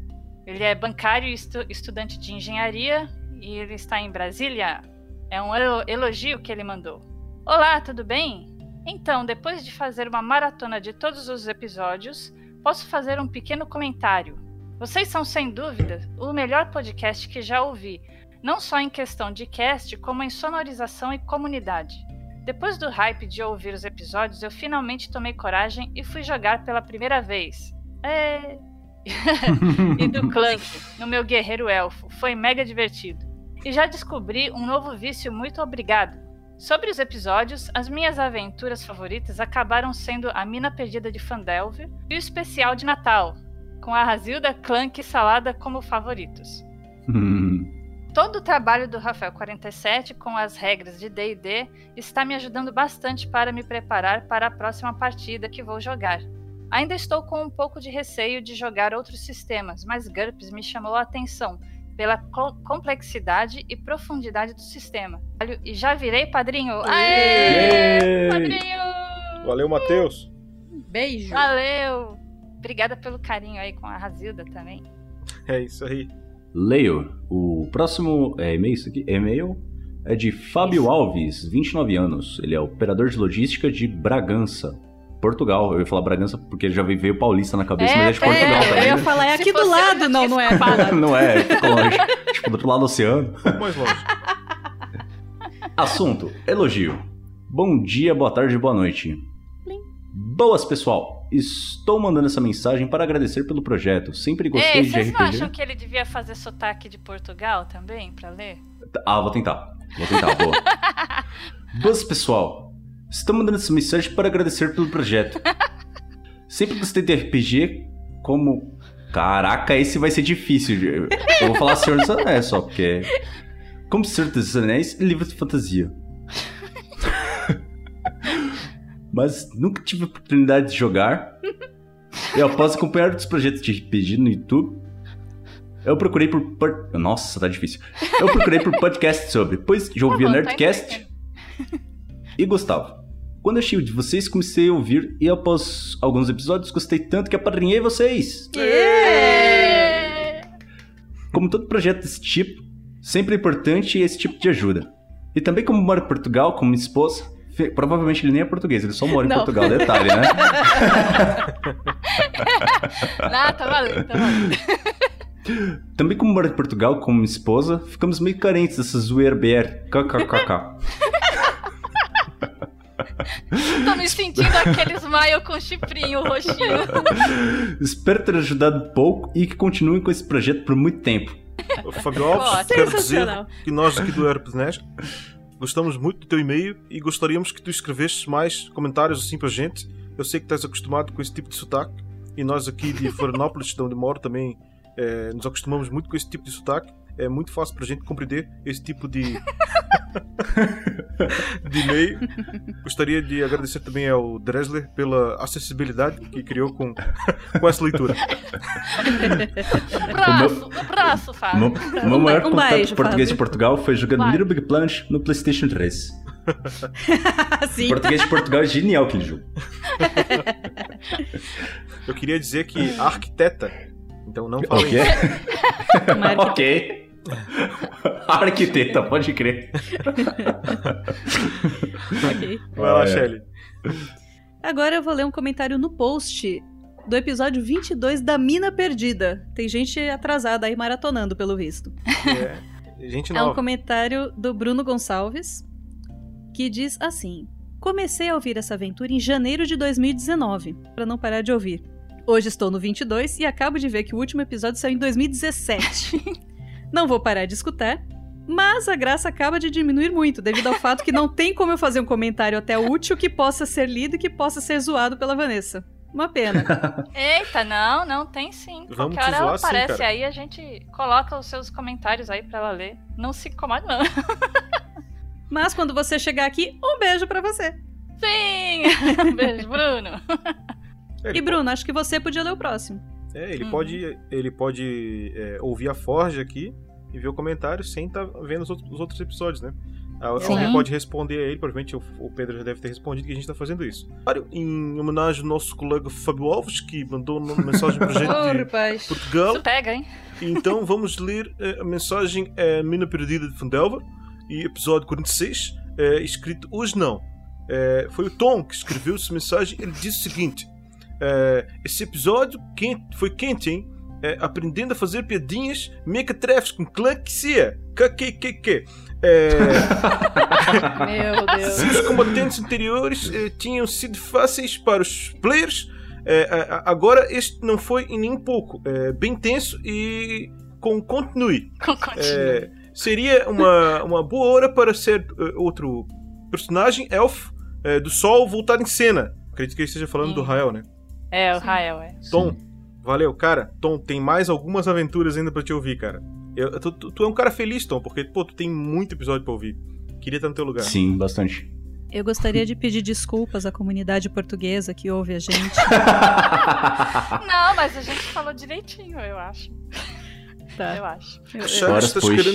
ele é bancário e estu- estudante de engenharia e ele está em Brasília. É um elo- elogio que ele mandou. Olá, tudo bem? Então, depois de fazer uma maratona de todos os episódios, posso fazer um pequeno comentário. Vocês são, sem dúvida, o melhor podcast que já ouvi, não só em questão de cast, como em sonorização e comunidade. Depois do hype de ouvir os episódios, eu finalmente tomei coragem e fui jogar pela primeira vez. É. [LAUGHS] e do [LAUGHS] Clank, no meu guerreiro elfo. Foi mega divertido. E já descobri um novo vício muito obrigado. Sobre os episódios, as minhas aventuras favoritas acabaram sendo a Mina Perdida de Fandelver e o especial de Natal, com a Razilda, Clank e Salada como favoritos.
Hum.
Todo o trabalho do Rafael 47 com as regras de D&D está me ajudando bastante para me preparar para a próxima partida que vou jogar. Ainda estou com um pouco de receio de jogar outros sistemas, mas GURPS me chamou a atenção pela co- complexidade e profundidade do sistema. E já virei padrinho. Aê!
Yay!
Padrinho!
Valeu, Matheus.
Beijo.
Valeu! Obrigada pelo carinho aí com a Razilda também.
É isso aí.
Leio. O próximo é e-mail, isso aqui? E-mail é de Fábio
Isso.
Alves, 29 anos. Ele é operador de logística de Bragança, Portugal. Eu ia falar Bragança porque já veio paulista na cabeça,
É,
mas é de
é,
Portugal
eu
também.
ia
né?
falar, é
Se
aqui do
eu,
lado. Não, não é. [LAUGHS]
Não é, fica longe. [LAUGHS] tipo, do outro lado do oceano.
Mais longe. [LAUGHS]
Assunto: elogio. Bom dia, boa tarde, boa noite. Boas, pessoal. Estou mandando essa mensagem para agradecer pelo projeto. Sempre gostei
Ei,
de
vocês
RPG.
não acham que ele devia fazer sotaque de Portugal também, pra ler?
Ah, vou tentar. Vou tentar, boa. Boas, pessoal. Estou mandando essa mensagem para agradecer pelo projeto. [LAUGHS] Sempre gostei de RPG como. Caraca, esse vai ser difícil. Eu eu vou falar Senhor dos Anéis só, porque. Como Senhor dos Anéis e livros de fantasia. [LAUGHS] Mas nunca tive a oportunidade de jogar. E após acompanhar outros projetos de RPG no YouTube, eu procurei por. Nossa, tá difícil. Eu procurei por podcast sobre, pois já ouvi
Tá
o
bom, tá
Nerdcast e gostava. Quando achei o de vocês, comecei a ouvir e após alguns episódios gostei tanto que apadrinhei vocês.
É.
Como todo projeto desse tipo, sempre é importante esse tipo de ajuda. E também como moro em Portugal, como minha esposa, provavelmente ele nem é português, ele só mora em
Não.
Portugal, detalhe, né? [LAUGHS]
Ah, tá valendo, tá valendo.
Também como moro em Portugal, como minha esposa, ficamos meio carentes dessa zoeira BR. KKKK. [LAUGHS]
Tô me sentindo aquele smile com chifrinho roxinho.
Espero ter ajudado um pouco e que continuem com esse projeto por muito tempo.
Ótimo.
quero dizer que nós aqui do Herpesnet gostamos muito do teu e-mail e gostaríamos que tu escrevesses mais comentários assim pra gente. Eu sei que estás acostumado com esse tipo de sotaque e nós aqui de Florianópolis, de onde moro, também eh, nos acostumamos muito com esse tipo de sotaque. É muito fácil pra gente compreender esse tipo de, [LAUGHS] de e-mail. Gostaria de agradecer também ao Dresler pela acessibilidade que criou com, com essa leitura.
Braço, braço,
O
Fábio.
meu, o meu maior
um
contato
beijo,
português de
Fábio.
Portugal foi jogando
Vai.
Little Big Planet no PlayStation 3. [LAUGHS]
Sim.
Português de Portugal é genial aquele jogo.
Eu queria dizer que arquiteta. Então não falei.
arquiteta.
ok. [LAUGHS] Arquiteta, pode crer.
ok.
Vai lá,
é.
Shelly.
Agora eu vou ler um comentário no post do episódio 22 da Mina Perdida. Tem gente atrasada aí maratonando, pelo visto.
É, gente
É um
nova.
comentário do Bruno Gonçalves que diz assim: Comecei a ouvir essa aventura em janeiro de 2019, para não parar de ouvir. Hoje estou no 22 e acabo de ver que o último episódio saiu em 2017. [LAUGHS] não vou parar de escutar, mas a graça acaba de diminuir muito devido ao fato que não tem como eu fazer um comentário até útil que possa ser lido e que possa ser zoado pela Vanessa. Uma pena. [LAUGHS]
Eita, não, não tem sim.
Vamos
Qualquer hora ela aparece aí, a gente coloca os seus comentários aí pra ela ler. Não se incomode, não. [LAUGHS]
Mas quando você chegar aqui, um beijo pra você.
Sim! [LAUGHS] Beijo, Bruno.
Ele
E Bruno, acho que você podia ler o próximo.
É, ele
Uhum.
pode, ele pode é, ouvir a Forge aqui e ver o comentário sem estar vendo os outros, os outros episódios, né? A-
Sim.
Alguém pode responder a ele, provavelmente o, o Pedro já deve ter respondido que a gente tá fazendo isso. Claro, Em homenagem ao nosso colega Fábio Alves, que mandou uma mensagem pra
Ô,
gente de
rapaz. [LAUGHS]
Portugal.
Isso pega, hein?
Então vamos ler eh, a mensagem eh, Mina Perdida de Fundelva, e episódio 46, eh, escrito hoje não. Eh, foi o Tom que escreveu essa mensagem. Ele disse o seguinte: eh, Esse episódio quente, foi quente, hein? Eh, aprendendo a fazer piadinhas mequetrefes com clã que se é. KKKK. [LAUGHS] Eh,
Meu Deus.
se os combatentes anteriores eh, tinham sido fáceis para os players, eh, agora este não foi em nem pouco. Eh, bem tenso e com continue.
Com continue.
É, seria uma, uma boa hora para ser eh, outro personagem, elfo, do sol voltar em cena. Acredito que ele esteja falando
Sim.
do Rael, né?
É, o
Sim.
Rael, é.
Tom, valeu, cara. Tom, tem mais algumas aventuras ainda pra te ouvir, cara. Eu- tu, tu- tu é um cara feliz, Tom, porque, pô, tu tem muito episódio pra ouvir. Queria estar no teu lugar.
Sim, bastante.
Eu gostaria de pedir desculpas à comunidade portuguesa que ouve a gente. [LAUGHS]
Não, mas a gente falou direitinho, eu acho.
Tá.
Eu acho.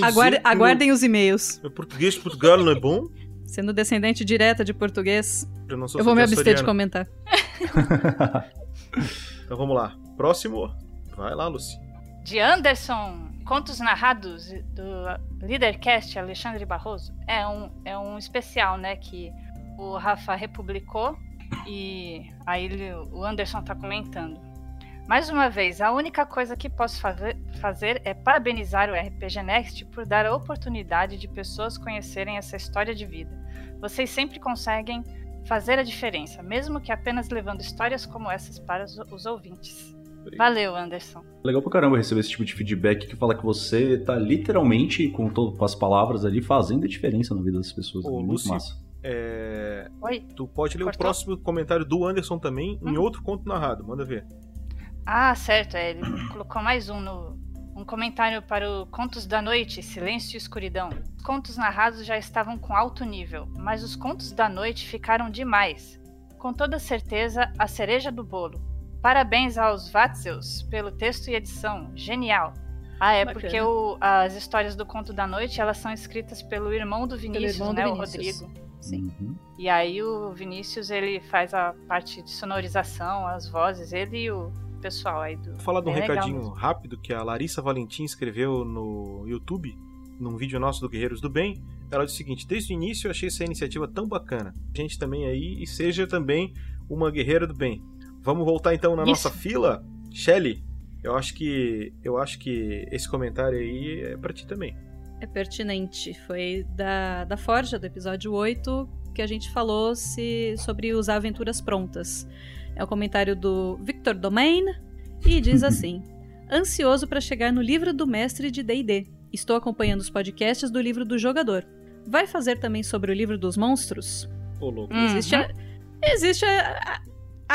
Aguarde-
que meu-
aguardem os e-mails.
Meu português de Portugal não é bom?
Sendo descendente direta de português,
Eu não sou
eu vou me abster de comentar. [LAUGHS] [LAUGHS]
Então vamos lá. Próximo. Vai lá, Lucy.
De Anderson, contos narrados do Leadercast Alexandre Barroso. É um, é um especial, né, que o Rafa republicou e aí ele- o Anderson tá comentando. Mais uma vez, a única coisa que posso fazer, fazer é parabenizar o RPG Next por dar a oportunidade de pessoas conhecerem essa história de vida. Vocês sempre conseguem fazer a diferença, mesmo que apenas levando histórias como essas para os, os ouvintes. Valeu, Anderson.
Legal pra caramba receber esse tipo de feedback que fala que você tá literalmente, com, todo, com as palavras ali, fazendo a diferença na vida das pessoas.
Ô,
Muito
Lúcio.
massa.
É,
Oi.
Tu pode ler o
Cortou?
próximo comentário do Anderson também, em
Uhum.
outro conto narrado. Manda ver.
Ah, certo, é, ele colocou mais um no um comentário para o Contos da Noite, Silêncio e Escuridão. Os contos narrados já estavam com alto nível, mas os contos da noite ficaram demais. Com toda certeza, a cereja do bolo. Parabéns aos Vatzeus pelo texto e edição, genial. Ah, é
Bacana.
porque o- as histórias do Conto da Noite elas são escritas pelo irmão do Vinícius,
irmão do
né,
Vinícius.
o Rodrigo.
Sim.
Uhum.
E aí o Vinícius ele faz a parte de sonorização, as vozes, ele e o pessoal aí do.
Vou falar de um
legal
recadinho rápido que a Larissa Valentim escreveu no YouTube, num vídeo nosso do Guerreiros do Bem. Ela disse o seguinte: Desde o início eu achei essa iniciativa tão bacana. Gente também aí e seja também uma guerreira do bem. Vamos voltar então na
Isso.
nossa fila, Shelly. Eu acho que eu acho que esse comentário aí é pra ti também.
É pertinente. Foi da, da Forja, do episódio 8, que a gente falou se, sobre usar aventuras prontas. É o comentário do Victor Domain e diz [LAUGHS] assim: Ansioso para chegar no livro do mestre de DD. Estou acompanhando os podcasts do livro do jogador. Vai fazer também sobre o livro dos monstros?
Ô, louco.
Hum.
Existe, a, existe a, a-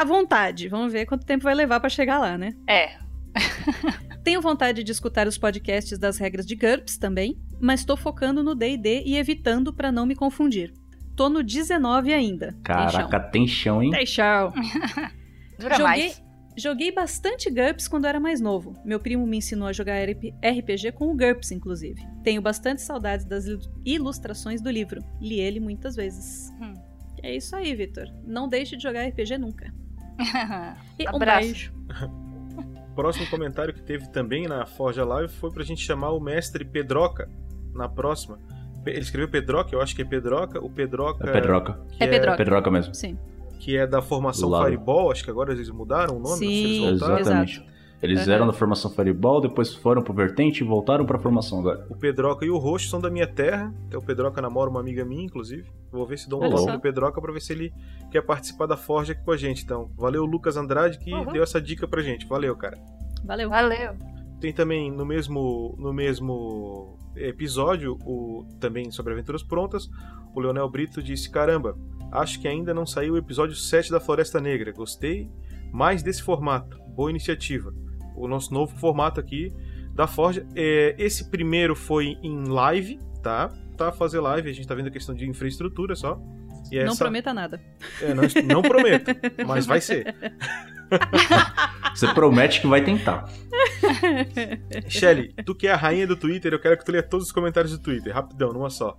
a vontade. Vamos ver quanto tempo vai levar para chegar lá, né?
É, [LAUGHS]
Tenho vontade de escutar os podcasts das regras de GURPS também, mas tô focando no D&D e evitando pra não me confundir. Tô no 19 ainda.
Caraca, tem chão, hein?
Tem chão. [LAUGHS]
dura
Joguei,
mais.
joguei bastante GURPS quando era mais novo. Meu primo me ensinou a jogar RP RPG com o GURPS, inclusive. Tenho bastante saudades das ilu- ilustrações do livro. Li ele muitas vezes.
Hum.
É isso aí, Vitor. Não deixe de jogar RPG nunca. [LAUGHS] E um
Abraço.
beijo. [LAUGHS]
próximo comentário que teve também na Forja Live foi pra gente chamar o mestre Pedroca na próxima. Ele escreveu Pedroca, eu acho que é Pedroca. O Pedroca.
É Pedroca.
que
É Pedroca.
Pedroca mesmo.
Sim.
Que é da formação. Fireball, acho que agora eles mudaram o nome,
Sim,
se eles voltaram.
Exatamente.
Exato.
Eles
Uhum.
eram da formação Fireball, depois foram pro Vertente e voltaram pra formação agora.
O Pedroca e o Roxo são da minha terra. Até o Pedroca namora uma amiga minha, inclusive. Vou ver se dou um toque pro Pedroca pra ver se ele quer participar da Forja aqui com a gente. Então, valeu Lucas Andrade que
Uhum.
deu essa dica pra gente. Valeu, cara.
Valeu.
Valeu.
Tem também no mesmo no mesmo episódio, o também sobre Aventuras Prontas, o Leonel Brito disse: "Caramba, acho que ainda não saiu o episódio 7 da Floresta Negra. Gostei mais desse formato. Boa iniciativa. O nosso novo formato aqui da Forja. É, esse primeiro foi em live, tá? Tá fazer live, a gente tá vendo a questão de infraestrutura só. E
Não
essa-
prometa nada.
é, não, não prometo, mas vai ser.
Você promete que vai tentar.
Shelly, tu que é a rainha do Twitter, eu quero que tu leia todos os comentários do Twitter, rapidão, numa só.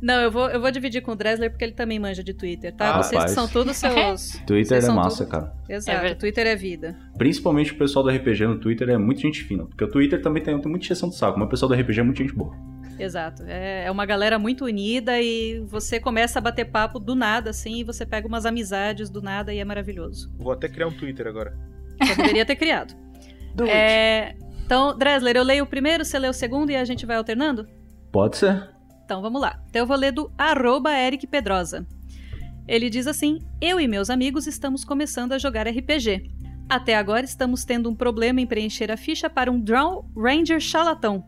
Não, eu vou, eu vou dividir com o Dressler porque ele também manja de Twitter, tá?
Ah,
Vocês
rapaz.
que são todos seus. [LAUGHS]
Twitter
Vocês
é massa,
tudo-
cara.
Exato,
verdade.
Twitter é vida.
Principalmente o pessoal do RPG no Twitter é muito gente fina. Porque o Twitter também tem, tem muita exceção de saco, mas o pessoal do RPG é muito gente boa.
Exato. É, é uma galera muito unida e você começa a bater papo do nada, assim, e você pega umas amizades do nada e é maravilhoso.
Vou até criar um Twitter agora.
Só poderia ter criado. É, Então, Dressler, eu leio o primeiro, você lê o segundo e a gente vai alternando?
Pode ser.
Então vamos lá. Então eu vou ler do arroba Eric Pedrosa. Ele diz assim: Eu e meus amigos estamos começando a jogar RPG. Até agora estamos tendo um problema em preencher a ficha para um Draw Ranger charlatão.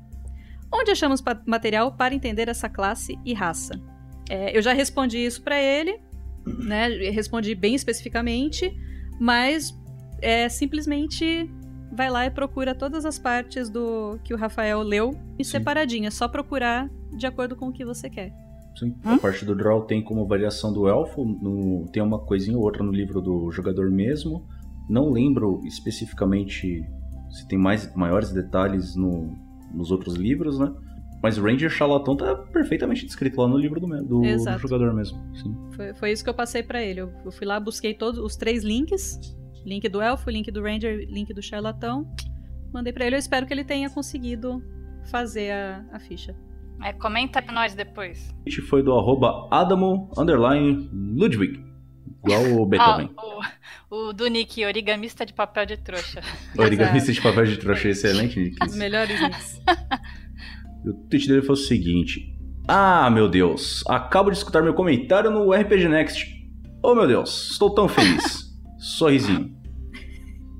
Onde achamos pa- material para entender essa classe e raça? É, eu já respondi isso para ele, né? Respondi bem especificamente, mas é simplesmente vai lá e procura todas as partes do que o Rafael leu e
Sim.
separadinho. É só procurar de acordo com o que você quer.
Sim.
Hum?
A parte do draw tem como variação do elfo, no- tem uma coisinha ou outra no livro do jogador mesmo. Não lembro especificamente se tem mais maiores detalhes no- nos outros livros, né? Mas o Ranger Charlatão tá perfeitamente descrito lá no livro do, do jogador mesmo. Sim.
Foi, foi isso que eu passei pra ele. Eu, eu fui lá, busquei todos os três links: link do elfo, link do ranger, link do charlatão. Mandei pra ele. Eu espero que ele tenha conseguido fazer a, a ficha.
É, comenta pra nós depois.
A gente foi do arroba Adamo underline Ludwig. Igual o [LAUGHS] Beethoven.
Ah, o, o do Nick, origamista de papel de trouxa. [LAUGHS]
origamista de papel de trouxa excelente, Nick.
Os melhores. [LAUGHS]
E o tweet dele foi o seguinte: Ah, meu Deus, acabo de escutar meu comentário no RPG Next. Oh, meu Deus, estou tão feliz. Sorrisinho.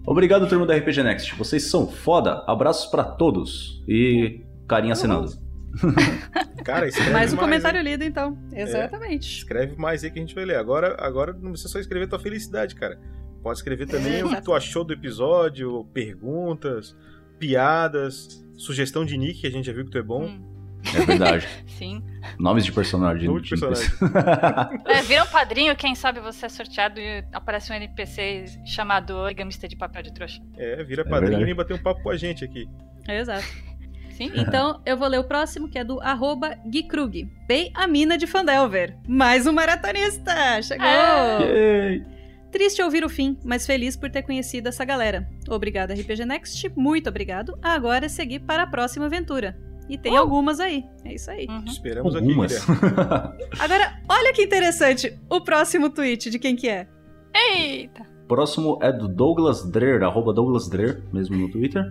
Obrigado, turma do RPG Next. Vocês são foda. Abraços pra todos. E carinha assinando. [LAUGHS]
Cara, escreve
Mais um
mais,
comentário
hein?
lido, então. Exatamente.
Escreve mais aí que a gente vai ler. Agora, agora não precisa só escrever tua felicidade, cara. Pode escrever também [LAUGHS] o que tu achou do episódio, perguntas, piadas, sugestão de nick, que a gente já viu que tu é bom.
Hum,
É verdade. [LAUGHS]
sim.
Nomes de personagem.
Nome de
É, vira um padrinho, quem sabe você é sorteado e aparece um NPC chamado origamista de papel de trouxa.
É, vira padrinho
verdade.
e bater um papo com a gente aqui.
Exato.
Sim?
Então, eu vou ler o próximo, que é do arroba Gui Krug. Bem a mina de Fandelver. Mais um maratonista! Chegou!
Yay!
Triste ouvir o fim, mas feliz por ter conhecido essa galera. Obrigada, RPG Next. Muito obrigado. Agora é seguir para a próxima aventura. E tem algumas aí. É isso aí.
Uhum.
Esperamos
Algumas.
aqui. [LAUGHS]
Agora, olha que interessante. O próximo tweet de quem que é?
Eita!
Próximo é do Douglas Dreher, arroba Douglas Dreher, mesmo no Twitter.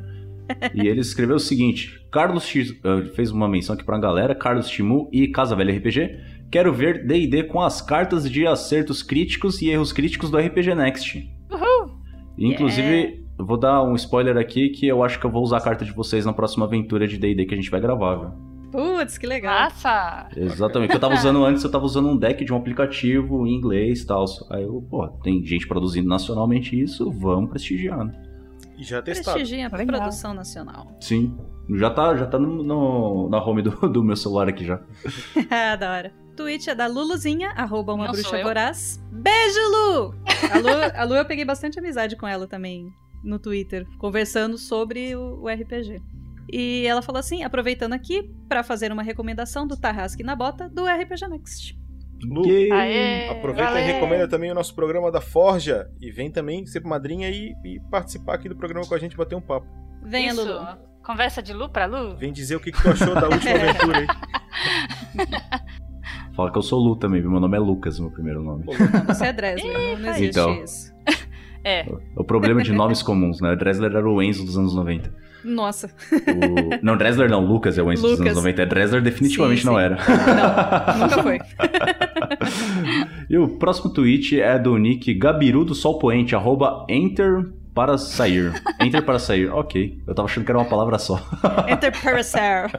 E ele escreveu o seguinte: Carlos X. eh, fez uma menção aqui pra galera, Carlos Timu e Casa Velha RPG. Quero ver DD com as cartas de acertos críticos e erros críticos do RPG Next.
Uhul!
Inclusive, eu vou dar um spoiler aqui que eu acho que eu vou usar a carta de vocês na próxima aventura de DD que a gente vai gravar, viu?
Putz, que legal.
Massa!
Exatamente. O que eu tava usando antes, eu tava usando um deck de um aplicativo em inglês e tal. Aí eu, pô, tem gente produzindo nacionalmente isso, vamos prestigiar, né?
E já testado.
Prestigia a
Legal.
produção nacional. [LAUGHS]
Sim. Já tá, já tá no, no- na home do, do meu celular aqui já. [LAUGHS]
Ah, da hora. Tweet é da Luluzinha, arroba uma
Não
bruxa voraz. Beijo, Lu! A Lu, a Lu eu peguei bastante amizade com ela também no Twitter, conversando sobre o, o RPG. E ela falou assim, aproveitando aqui, pra fazer uma recomendação do Tarrasque na Bota do RPG Next.
Lu!
Aê,
aproveita
valeu.
e recomenda também o nosso programa da Forja. E vem também ser madrinha e, e participar aqui do programa com a gente, bater um papo.
Venha,
Isso.
Lulu.
Conversa de Lu pra Lu?
Vem dizer o que, que tu achou da última [LAUGHS] aventura aí. [LAUGHS]
Fala que eu sou Lu também, meu nome é Lucas, meu primeiro nome.
Não, [LAUGHS] você é Dresler, não, não existe
Então.
isso.
É.
O problema de nomes comuns, né? O Dresler era o Enzo dos anos 90.
Nossa,
O... Não, Dresler não, Lucas é o Enzo dos
Lucas.
anos 90. Dresler definitivamente
Sim,
não
sim.
era.
não, nunca foi. [LAUGHS]
E o próximo tweet é do nick Gabiru do Sol Poente, arroba enter para sair. Enter para sair, ok. Eu tava achando que era uma palavra só. [LAUGHS]
Enter Paracel.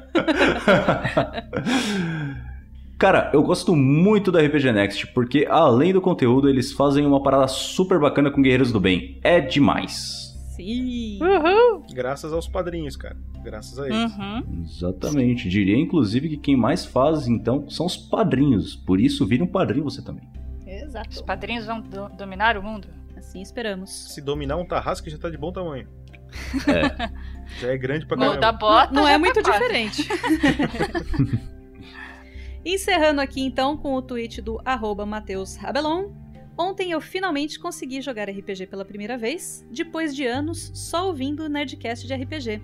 Cara, eu gosto muito do RPG Next, porque além do conteúdo, eles fazem uma parada super bacana com Guerreiros do Bem. É demais.
Sim.
Uhul.
Graças aos padrinhos, cara. Graças a eles.
Uhum.
Exatamente. Diria, inclusive, que quem mais faz, então, são os padrinhos. Por isso, vira um padrinho você também.
Os
Exato.
padrinhos vão do- dominar o mundo?
Assim esperamos.
Se dominar um tarrasque já tá de bom tamanho.
É. [LAUGHS]
Já é grande pra
Não,
caramba.
da bota
Não
já
é
tá
muito
quase.
diferente. [LAUGHS] Encerrando aqui então com o tweet do arroba Matheus Rabelon. Ontem eu finalmente consegui jogar RPG pela primeira vez, depois de anos só ouvindo o Nerdcast de RPG.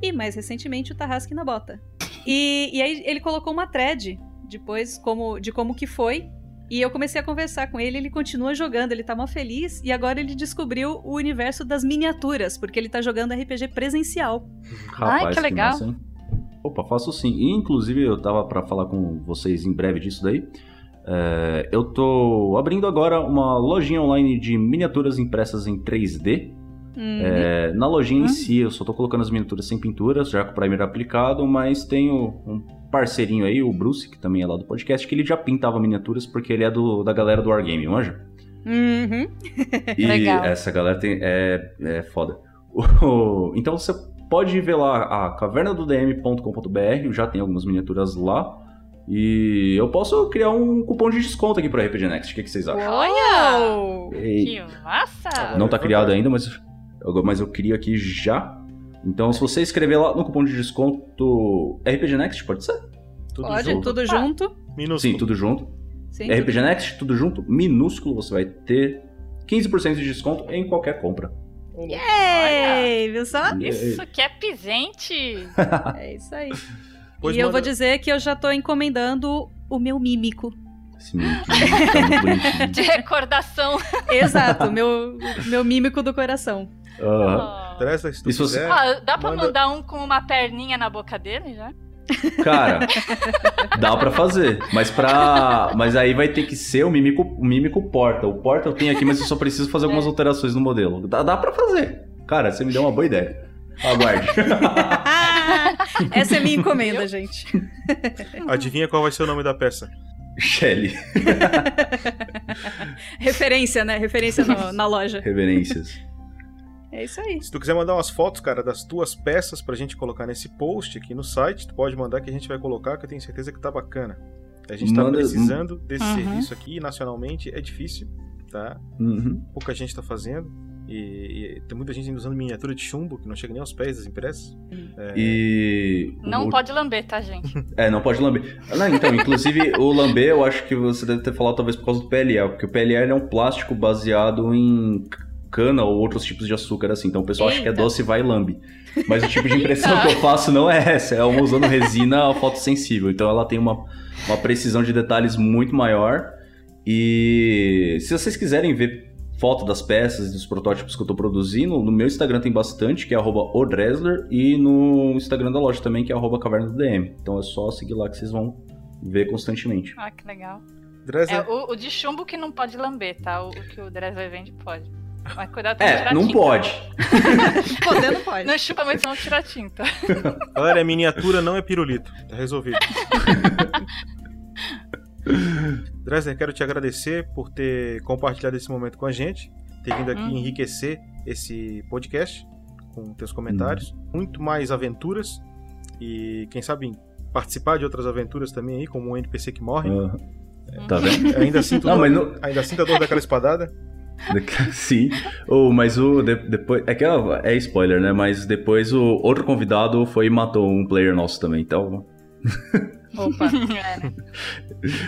E mais recentemente o Tarrasque na Bota. E, e aí ele colocou uma thread depois como, de como que foi. E eu comecei a conversar com ele, ele continua jogando, ele tá mó feliz. E agora ele descobriu o universo das miniaturas, porque ele tá jogando RPG presencial.
Rapaz,
que legal.
massa? Opa, faço sim. E, inclusive, eu tava pra falar com vocês em breve disso daí. É, eu tô abrindo agora uma lojinha online de miniaturas impressas em 3D.
Uhum.
É, na lojinha em
Uhum.
si, eu só tô colocando as miniaturas sem pinturas, já com o primer aplicado, mas tenho um parceirinho aí, o Bruce, que também é lá do podcast, que ele já pintava miniaturas porque ele é do, da galera do Wargame, manja?
Uhum. [LAUGHS] [LAUGHS]
E
Legal.
essa galera tem, é, é foda. [LAUGHS] Então você pode ver lá a cavernadodm.com.br, já tem algumas miniaturas lá. E eu posso criar um cupom de desconto aqui para RPG Next. O que, que vocês acham?
Olha! Que massa!
não tá criado ainda, mas eu, mas eu crio aqui já. Então, se você escrever lá no cupom de desconto RPG Next, pode ser?
Tudo
Pode,
junto.
tudo junto.
Minúsculo.
Sim, tudo junto.
Sim,
RPG Next, tudo junto, minúsculo, você vai ter 15% de desconto em qualquer compra.
Ei, viu só?
Isso que é pisente! [LAUGHS]
É isso aí.
Pois
e eu
manda-
vou dizer que eu já tô encomendando o meu mímico.
Esse menino aqui tá muito bonitinho. [LAUGHS]
De recordação.
Exato, o meu, meu mímico do coração.
Oh.
Se tu
você-
quiser,
Ah, dá pra
manda-
mandar um com uma perninha na boca dele já?
Cara, [LAUGHS] dá pra fazer, mas pra. Mas aí vai ter que ser o mímico, o mímico porta. O porta eu tenho aqui, mas eu só preciso fazer algumas alterações no modelo. Dá, dá pra fazer. Cara, você me deu uma boa ideia. Aguarde. [LAUGHS] [LAUGHS]
Essa é minha encomenda, gente. [LAUGHS]
adivinha qual vai ser o nome da peça?
Shelly, [LAUGHS]
Referência, né? Referência no- na loja.
reverências.
É isso aí.
Se tu quiser mandar umas fotos, cara, das tuas peças pra gente colocar nesse post aqui no site, tu pode mandar que a gente vai colocar, que eu tenho certeza que tá bacana. A gente tá
Manda-
precisando desse
Uhum.
serviço aqui, nacionalmente é difícil, tá?
Uhum.
Pouca gente tá fazendo. E, e tem muita gente ainda usando miniatura de chumbo, que não chega nem aos pés das impressas. É,
E.
Não
o-
pode lamber, tá, gente? [LAUGHS]
É, não pode lamber. Não, então, inclusive, o lamber eu acho que você deve ter falado talvez por causa do PLL, porque o PLL é um plástico baseado em cana ou outros tipos de açúcar, assim. Então o pessoal acha que é
Eita.
doce e vai e lambe. Mas o tipo de impressão que eu faço não é essa, é uma usando resina fotossensível. Então ela tem uma, uma precisão de detalhes muito maior. E se vocês quiserem ver foto das peças e dos protótipos que eu tô produzindo, no meu Instagram tem bastante, que é arroba odresler, e no Instagram da loja também, que é arroba caverna do DM. Então é só seguir lá que vocês vão ver constantemente.
Ah, que legal.
Dresler,
É, o, o de chumbo que não pode lamber, tá? O, o que o Dresler vende pode. Mas cuidado pra
É,
tirar
não
tinta.
pode. [LAUGHS]
Podendo, pode.
Não chupa muito, senão tira tinta.
galera, é miniatura, não é pirulito. Tá resolvido. [LAUGHS] Dresler, quero te agradecer por ter compartilhado esse momento com a gente, ter vindo aqui
Uhum.
enriquecer esse podcast com teus comentários. Muito mais aventuras e, quem sabe, participar de outras aventuras também aí, como um NPC que morre.
Ah, tá vendo? [LAUGHS]
Ainda sinto,
Não,
dor,
não-
ainda sinto a dor daquela espadada. [LAUGHS]
Sim. Oh, mas o. de- depois, é que é, é spoiler, né? Mas depois o outro convidado foi e matou um player nosso também. Então. [LAUGHS]
Opa. É?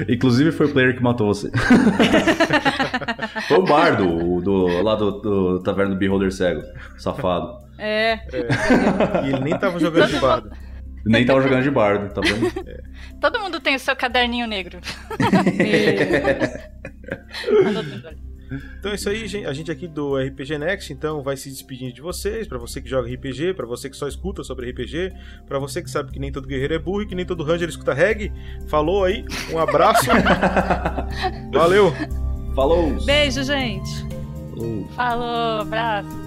[LAUGHS]
Inclusive foi o player que matou você. [LAUGHS] foi o bardo, o do, lá do, do Taverna do Beholder Cego, safado.
É.
E ele nem tava jogando de bardo.
Nem tava jogando de bardo, tá vendo?
Todo mundo tem o seu caderninho negro. [LAUGHS] Ali.
Então é isso aí, gente. A gente aqui do RPG Next, então, vai se despedindo de vocês. Pra você que joga RPG, pra você que só escuta sobre RPG, pra você que sabe que nem todo guerreiro é burro e que nem todo ranger escuta reggae. Falou aí, um abraço. [LAUGHS] Valeu!
Falou!
Beijo, gente.
Falou.
Falou, abraço.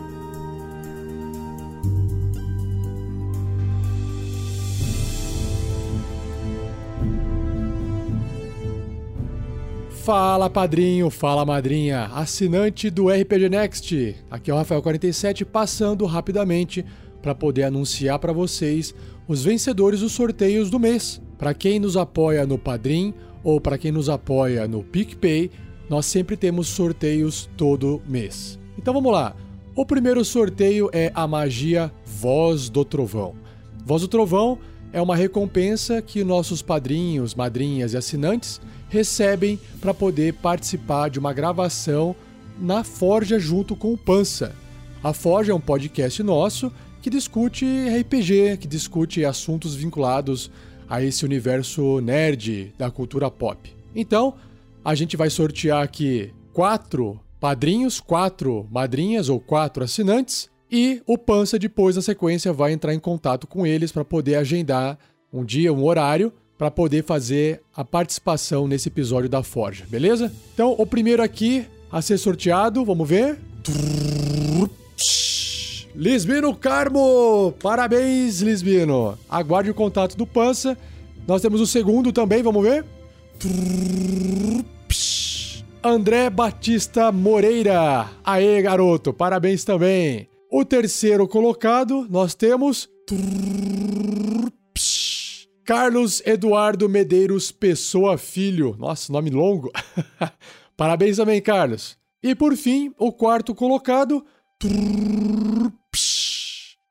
Fala padrinho, fala madrinha, assinante do RPG Next. Aqui é o Rafael47 passando rapidamente para poder anunciar para vocês os vencedores dos sorteios do mês. Para quem nos apoia no Padrim ou para quem nos apoia no PicPay, nós sempre temos sorteios todo mês. Então vamos lá. O primeiro sorteio é a magia Voz do Trovão. Voz do Trovão é uma recompensa que nossos padrinhos, madrinhas e assinantes recebem para poder participar de uma gravação na Forja junto com o Pança. A Forja é um podcast nosso que discute RPG, que discute assuntos vinculados a esse universo nerd da cultura pop. Então, a gente vai sortear aqui quatro padrinhos, quatro madrinhas ou quatro assinantes e o Pança depois na sequência vai entrar em contato com eles para poder agendar um dia, um horário para poder fazer a participação nesse episódio da Forja, beleza? Então, o primeiro aqui a ser sorteado, vamos ver. Lisbino Carmo! Parabéns, Lisbino! Aguarde o contato do Pança. Nós temos o segundo também, vamos ver. André Batista Moreira. Aê, garoto, parabéns também. O terceiro colocado, nós temos. Carlos Eduardo Medeiros Pessoa Filho. Nossa, nome longo. [LAUGHS] Parabéns também, Carlos. E por fim, o quarto colocado.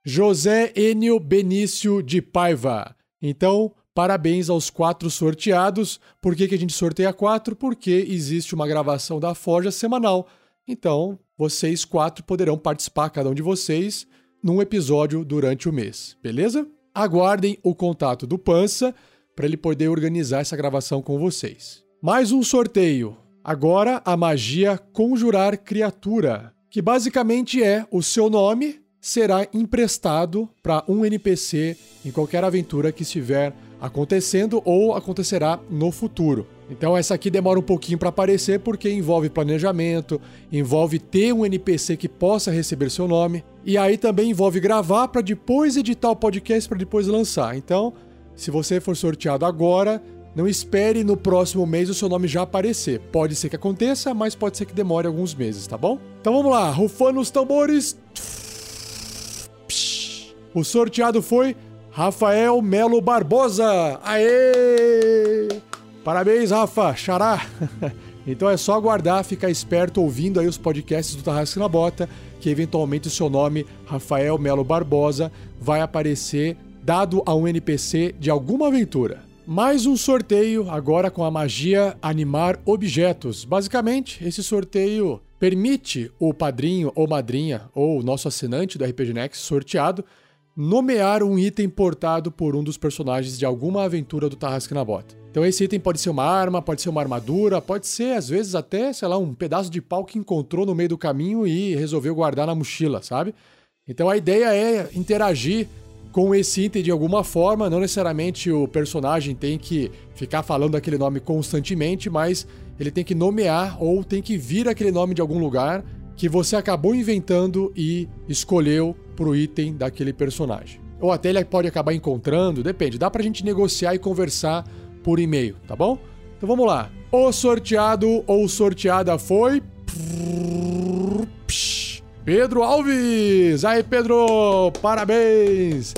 José Enio Benício de Paiva. Então, parabéns aos quatro sorteados. Por que, que a gente sorteia quatro? Porque existe uma gravação da Forja semanal. Então, vocês quatro poderão participar, cada um de vocês, num episódio durante o mês, beleza? Aguardem o contato do Pança para ele poder organizar essa gravação com vocês. Mais um sorteio. Agora a magia Conjurar Criatura, que basicamente é o seu nome será emprestado para um NPC em qualquer aventura que estiver acontecendo ou acontecerá no futuro. Então essa aqui demora um pouquinho para aparecer porque envolve planejamento, envolve ter um NPC que possa receber seu nome e aí também envolve gravar para depois editar o podcast para depois lançar. Então, se você for sorteado agora, não espere no próximo mês o seu nome já aparecer. Pode ser que aconteça, mas pode ser que demore alguns meses, tá bom? Então vamos lá, rufando os tambores. O sorteado foi Rafael Melo Barbosa. Aê! Parabéns, Rafa, xará! [LAUGHS] então é só aguardar, ficar esperto ouvindo aí os podcasts do Tarrasque na Bota, que eventualmente o seu nome, Rafael Melo Barbosa, vai aparecer dado a um NPC de alguma aventura. Mais um sorteio, agora com a magia Animar Objetos. Basicamente, esse sorteio permite o padrinho ou madrinha, ou nosso assinante do RPG Next sorteado, nomear um item portado por um dos personagens de alguma aventura do Tarrasque na Bota. Então esse item pode ser uma arma, pode ser uma armadura, pode ser às vezes até, sei lá, um pedaço de pau que encontrou no meio do caminho e resolveu guardar na mochila, sabe? Então a ideia é interagir com esse item de alguma forma, não necessariamente o personagem tem que ficar falando aquele nome constantemente, mas ele tem que nomear ou tem que vir aquele nome de algum lugar que você acabou inventando e escolheu pro item daquele personagem. Ou até ele pode acabar encontrando, depende, dá pra gente negociar e conversar por e-mail, tá bom? Então vamos lá. O sorteado ou sorteada foi. Pedro Alves! Aí, Pedro! Parabéns!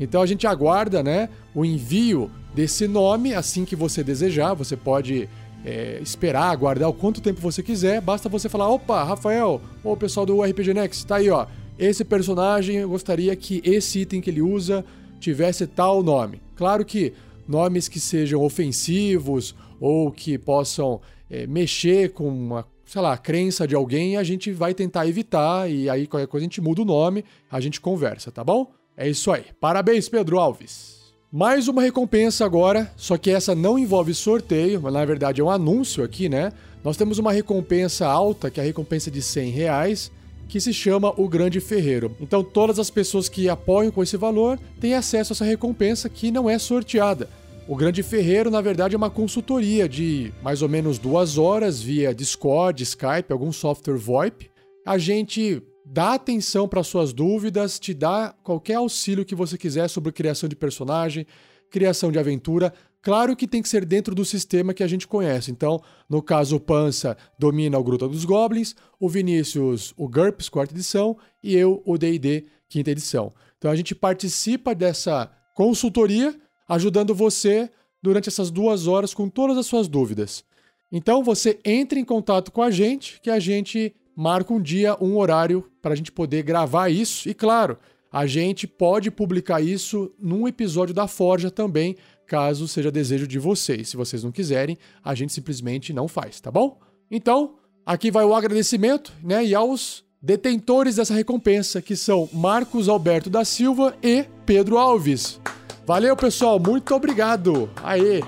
Então a gente aguarda, né, o envio desse nome assim que você desejar. Você pode é, esperar, aguardar o quanto tempo você quiser. Basta você falar: opa, Rafael, ou o pessoal do RPG Next, tá aí, ó. Esse personagem eu gostaria que esse item que ele usa tivesse tal nome. Claro que nomes que sejam ofensivos ou que possam é, mexer com uma, sei lá, crença de alguém, a gente vai tentar evitar e aí qualquer coisa a gente muda o nome, a gente conversa, tá bom? É isso aí. Parabéns, Pedro Alves. Mais uma recompensa agora, só que essa não envolve sorteio, mas na verdade é um anúncio aqui, né? Nós temos uma recompensa alta, que é a recompensa de 100 reais, que se chama o Grande Ferreiro. Então todas as pessoas que apoiam com esse valor têm acesso a essa recompensa que não é sorteada. O Grande Ferreiro, na verdade, é uma consultoria de mais ou menos duas horas via Discord, Skype, algum software VoIP. A gente dá atenção para suas dúvidas, te dá qualquer auxílio que você quiser sobre criação de personagem, criação de aventura. Claro que tem que ser dentro do sistema que a gente conhece. Então, no caso, o Pança domina o Gruta dos Goblins, o Vinícius o GURPS, quarta edição, e eu o D&D, quinta edição. Então a gente participa dessa consultoria ajudando você durante essas duas horas com todas as suas dúvidas. Então você entre em contato com a gente, que a gente marca um dia, um horário para a gente poder gravar isso. E claro, a gente pode publicar isso num episódio da Forja também, caso seja desejo de vocês. Se vocês não quiserem, a gente simplesmente não faz, tá bom? Então, aqui vai o agradecimento, né? E aos detentores dessa recompensa, que são Marcos Alberto da Silva e Pedro Alves. Valeu, pessoal, muito obrigado. Aê!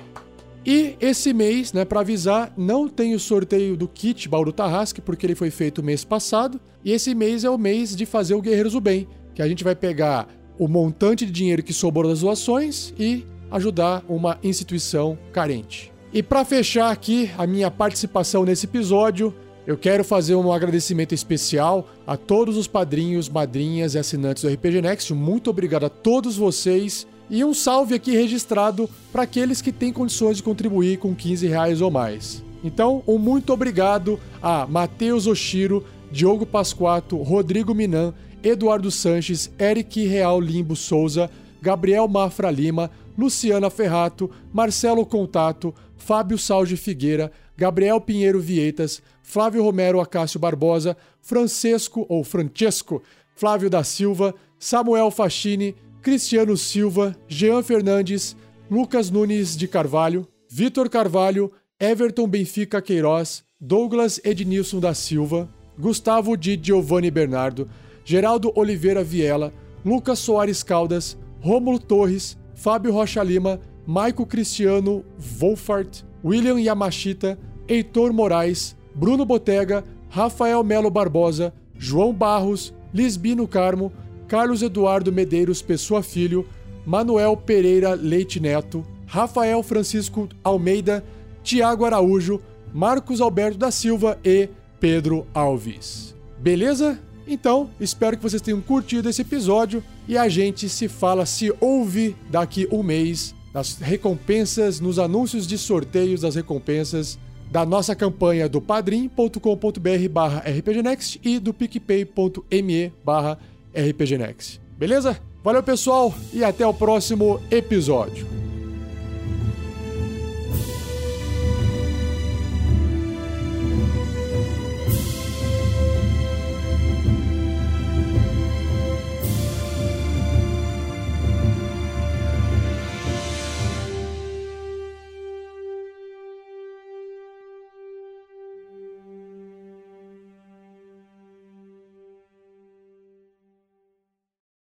E esse mês, né, para avisar, não tem o sorteio do kit do Tarrasque, porque ele foi feito mês passado. E esse mês é o mês de fazer o Guerreiros do Bem, que a gente vai pegar o montante de dinheiro que sobrou das doações e ajudar uma instituição carente. E para fechar aqui a minha participação nesse episódio, eu quero fazer um agradecimento especial a todos os padrinhos, madrinhas e assinantes do RPG Next. Muito obrigado a todos vocês e um salve aqui registrado para aqueles que têm condições de contribuir com 15 reais ou mais. Então, um muito obrigado a Matheus Oshiro, Diogo Pasquato, Rodrigo Minan, Eduardo Sanches, Eric Real Limbo Souza, Gabriel Mafra Lima, Luciana Ferrato, Marcelo Contato, Fábio Salge Figueira, Gabriel Pinheiro Vieitas, Flávio Romero Acácio Barbosa, Francesco ou Francesco, Flávio da Silva, Samuel Fachini, Cristiano Silva, Jean Fernandes, Lucas Nunes de Carvalho, Vitor Carvalho, Everton Benfica Queiroz, Douglas Ednilson da Silva, Gustavo de Giovanni Bernardo, Geraldo Oliveira Viela, Lucas Soares Caldas, Rômulo Torres, Fábio Rocha Lima, Maico Cristiano Wolfart, William Yamashita, Heitor Moraes, Bruno Botega, Rafael Melo Barbosa, João Barros, Lisbino Carmo, Carlos Eduardo Medeiros Pessoa Filho, Manuel Pereira Leite Neto, Rafael Francisco Almeida, Tiago Araújo, Marcos Alberto da Silva e Pedro Alves. Beleza? Então, espero que vocês tenham curtido esse episódio e a gente se fala, se ouve daqui um mês nas recompensas, nos anúncios de sorteios das recompensas da nossa campanha do padrim.com.br barra rpgnext e do picpay.me barra RPG Next. Beleza? Valeu, pessoal, e até o próximo episódio.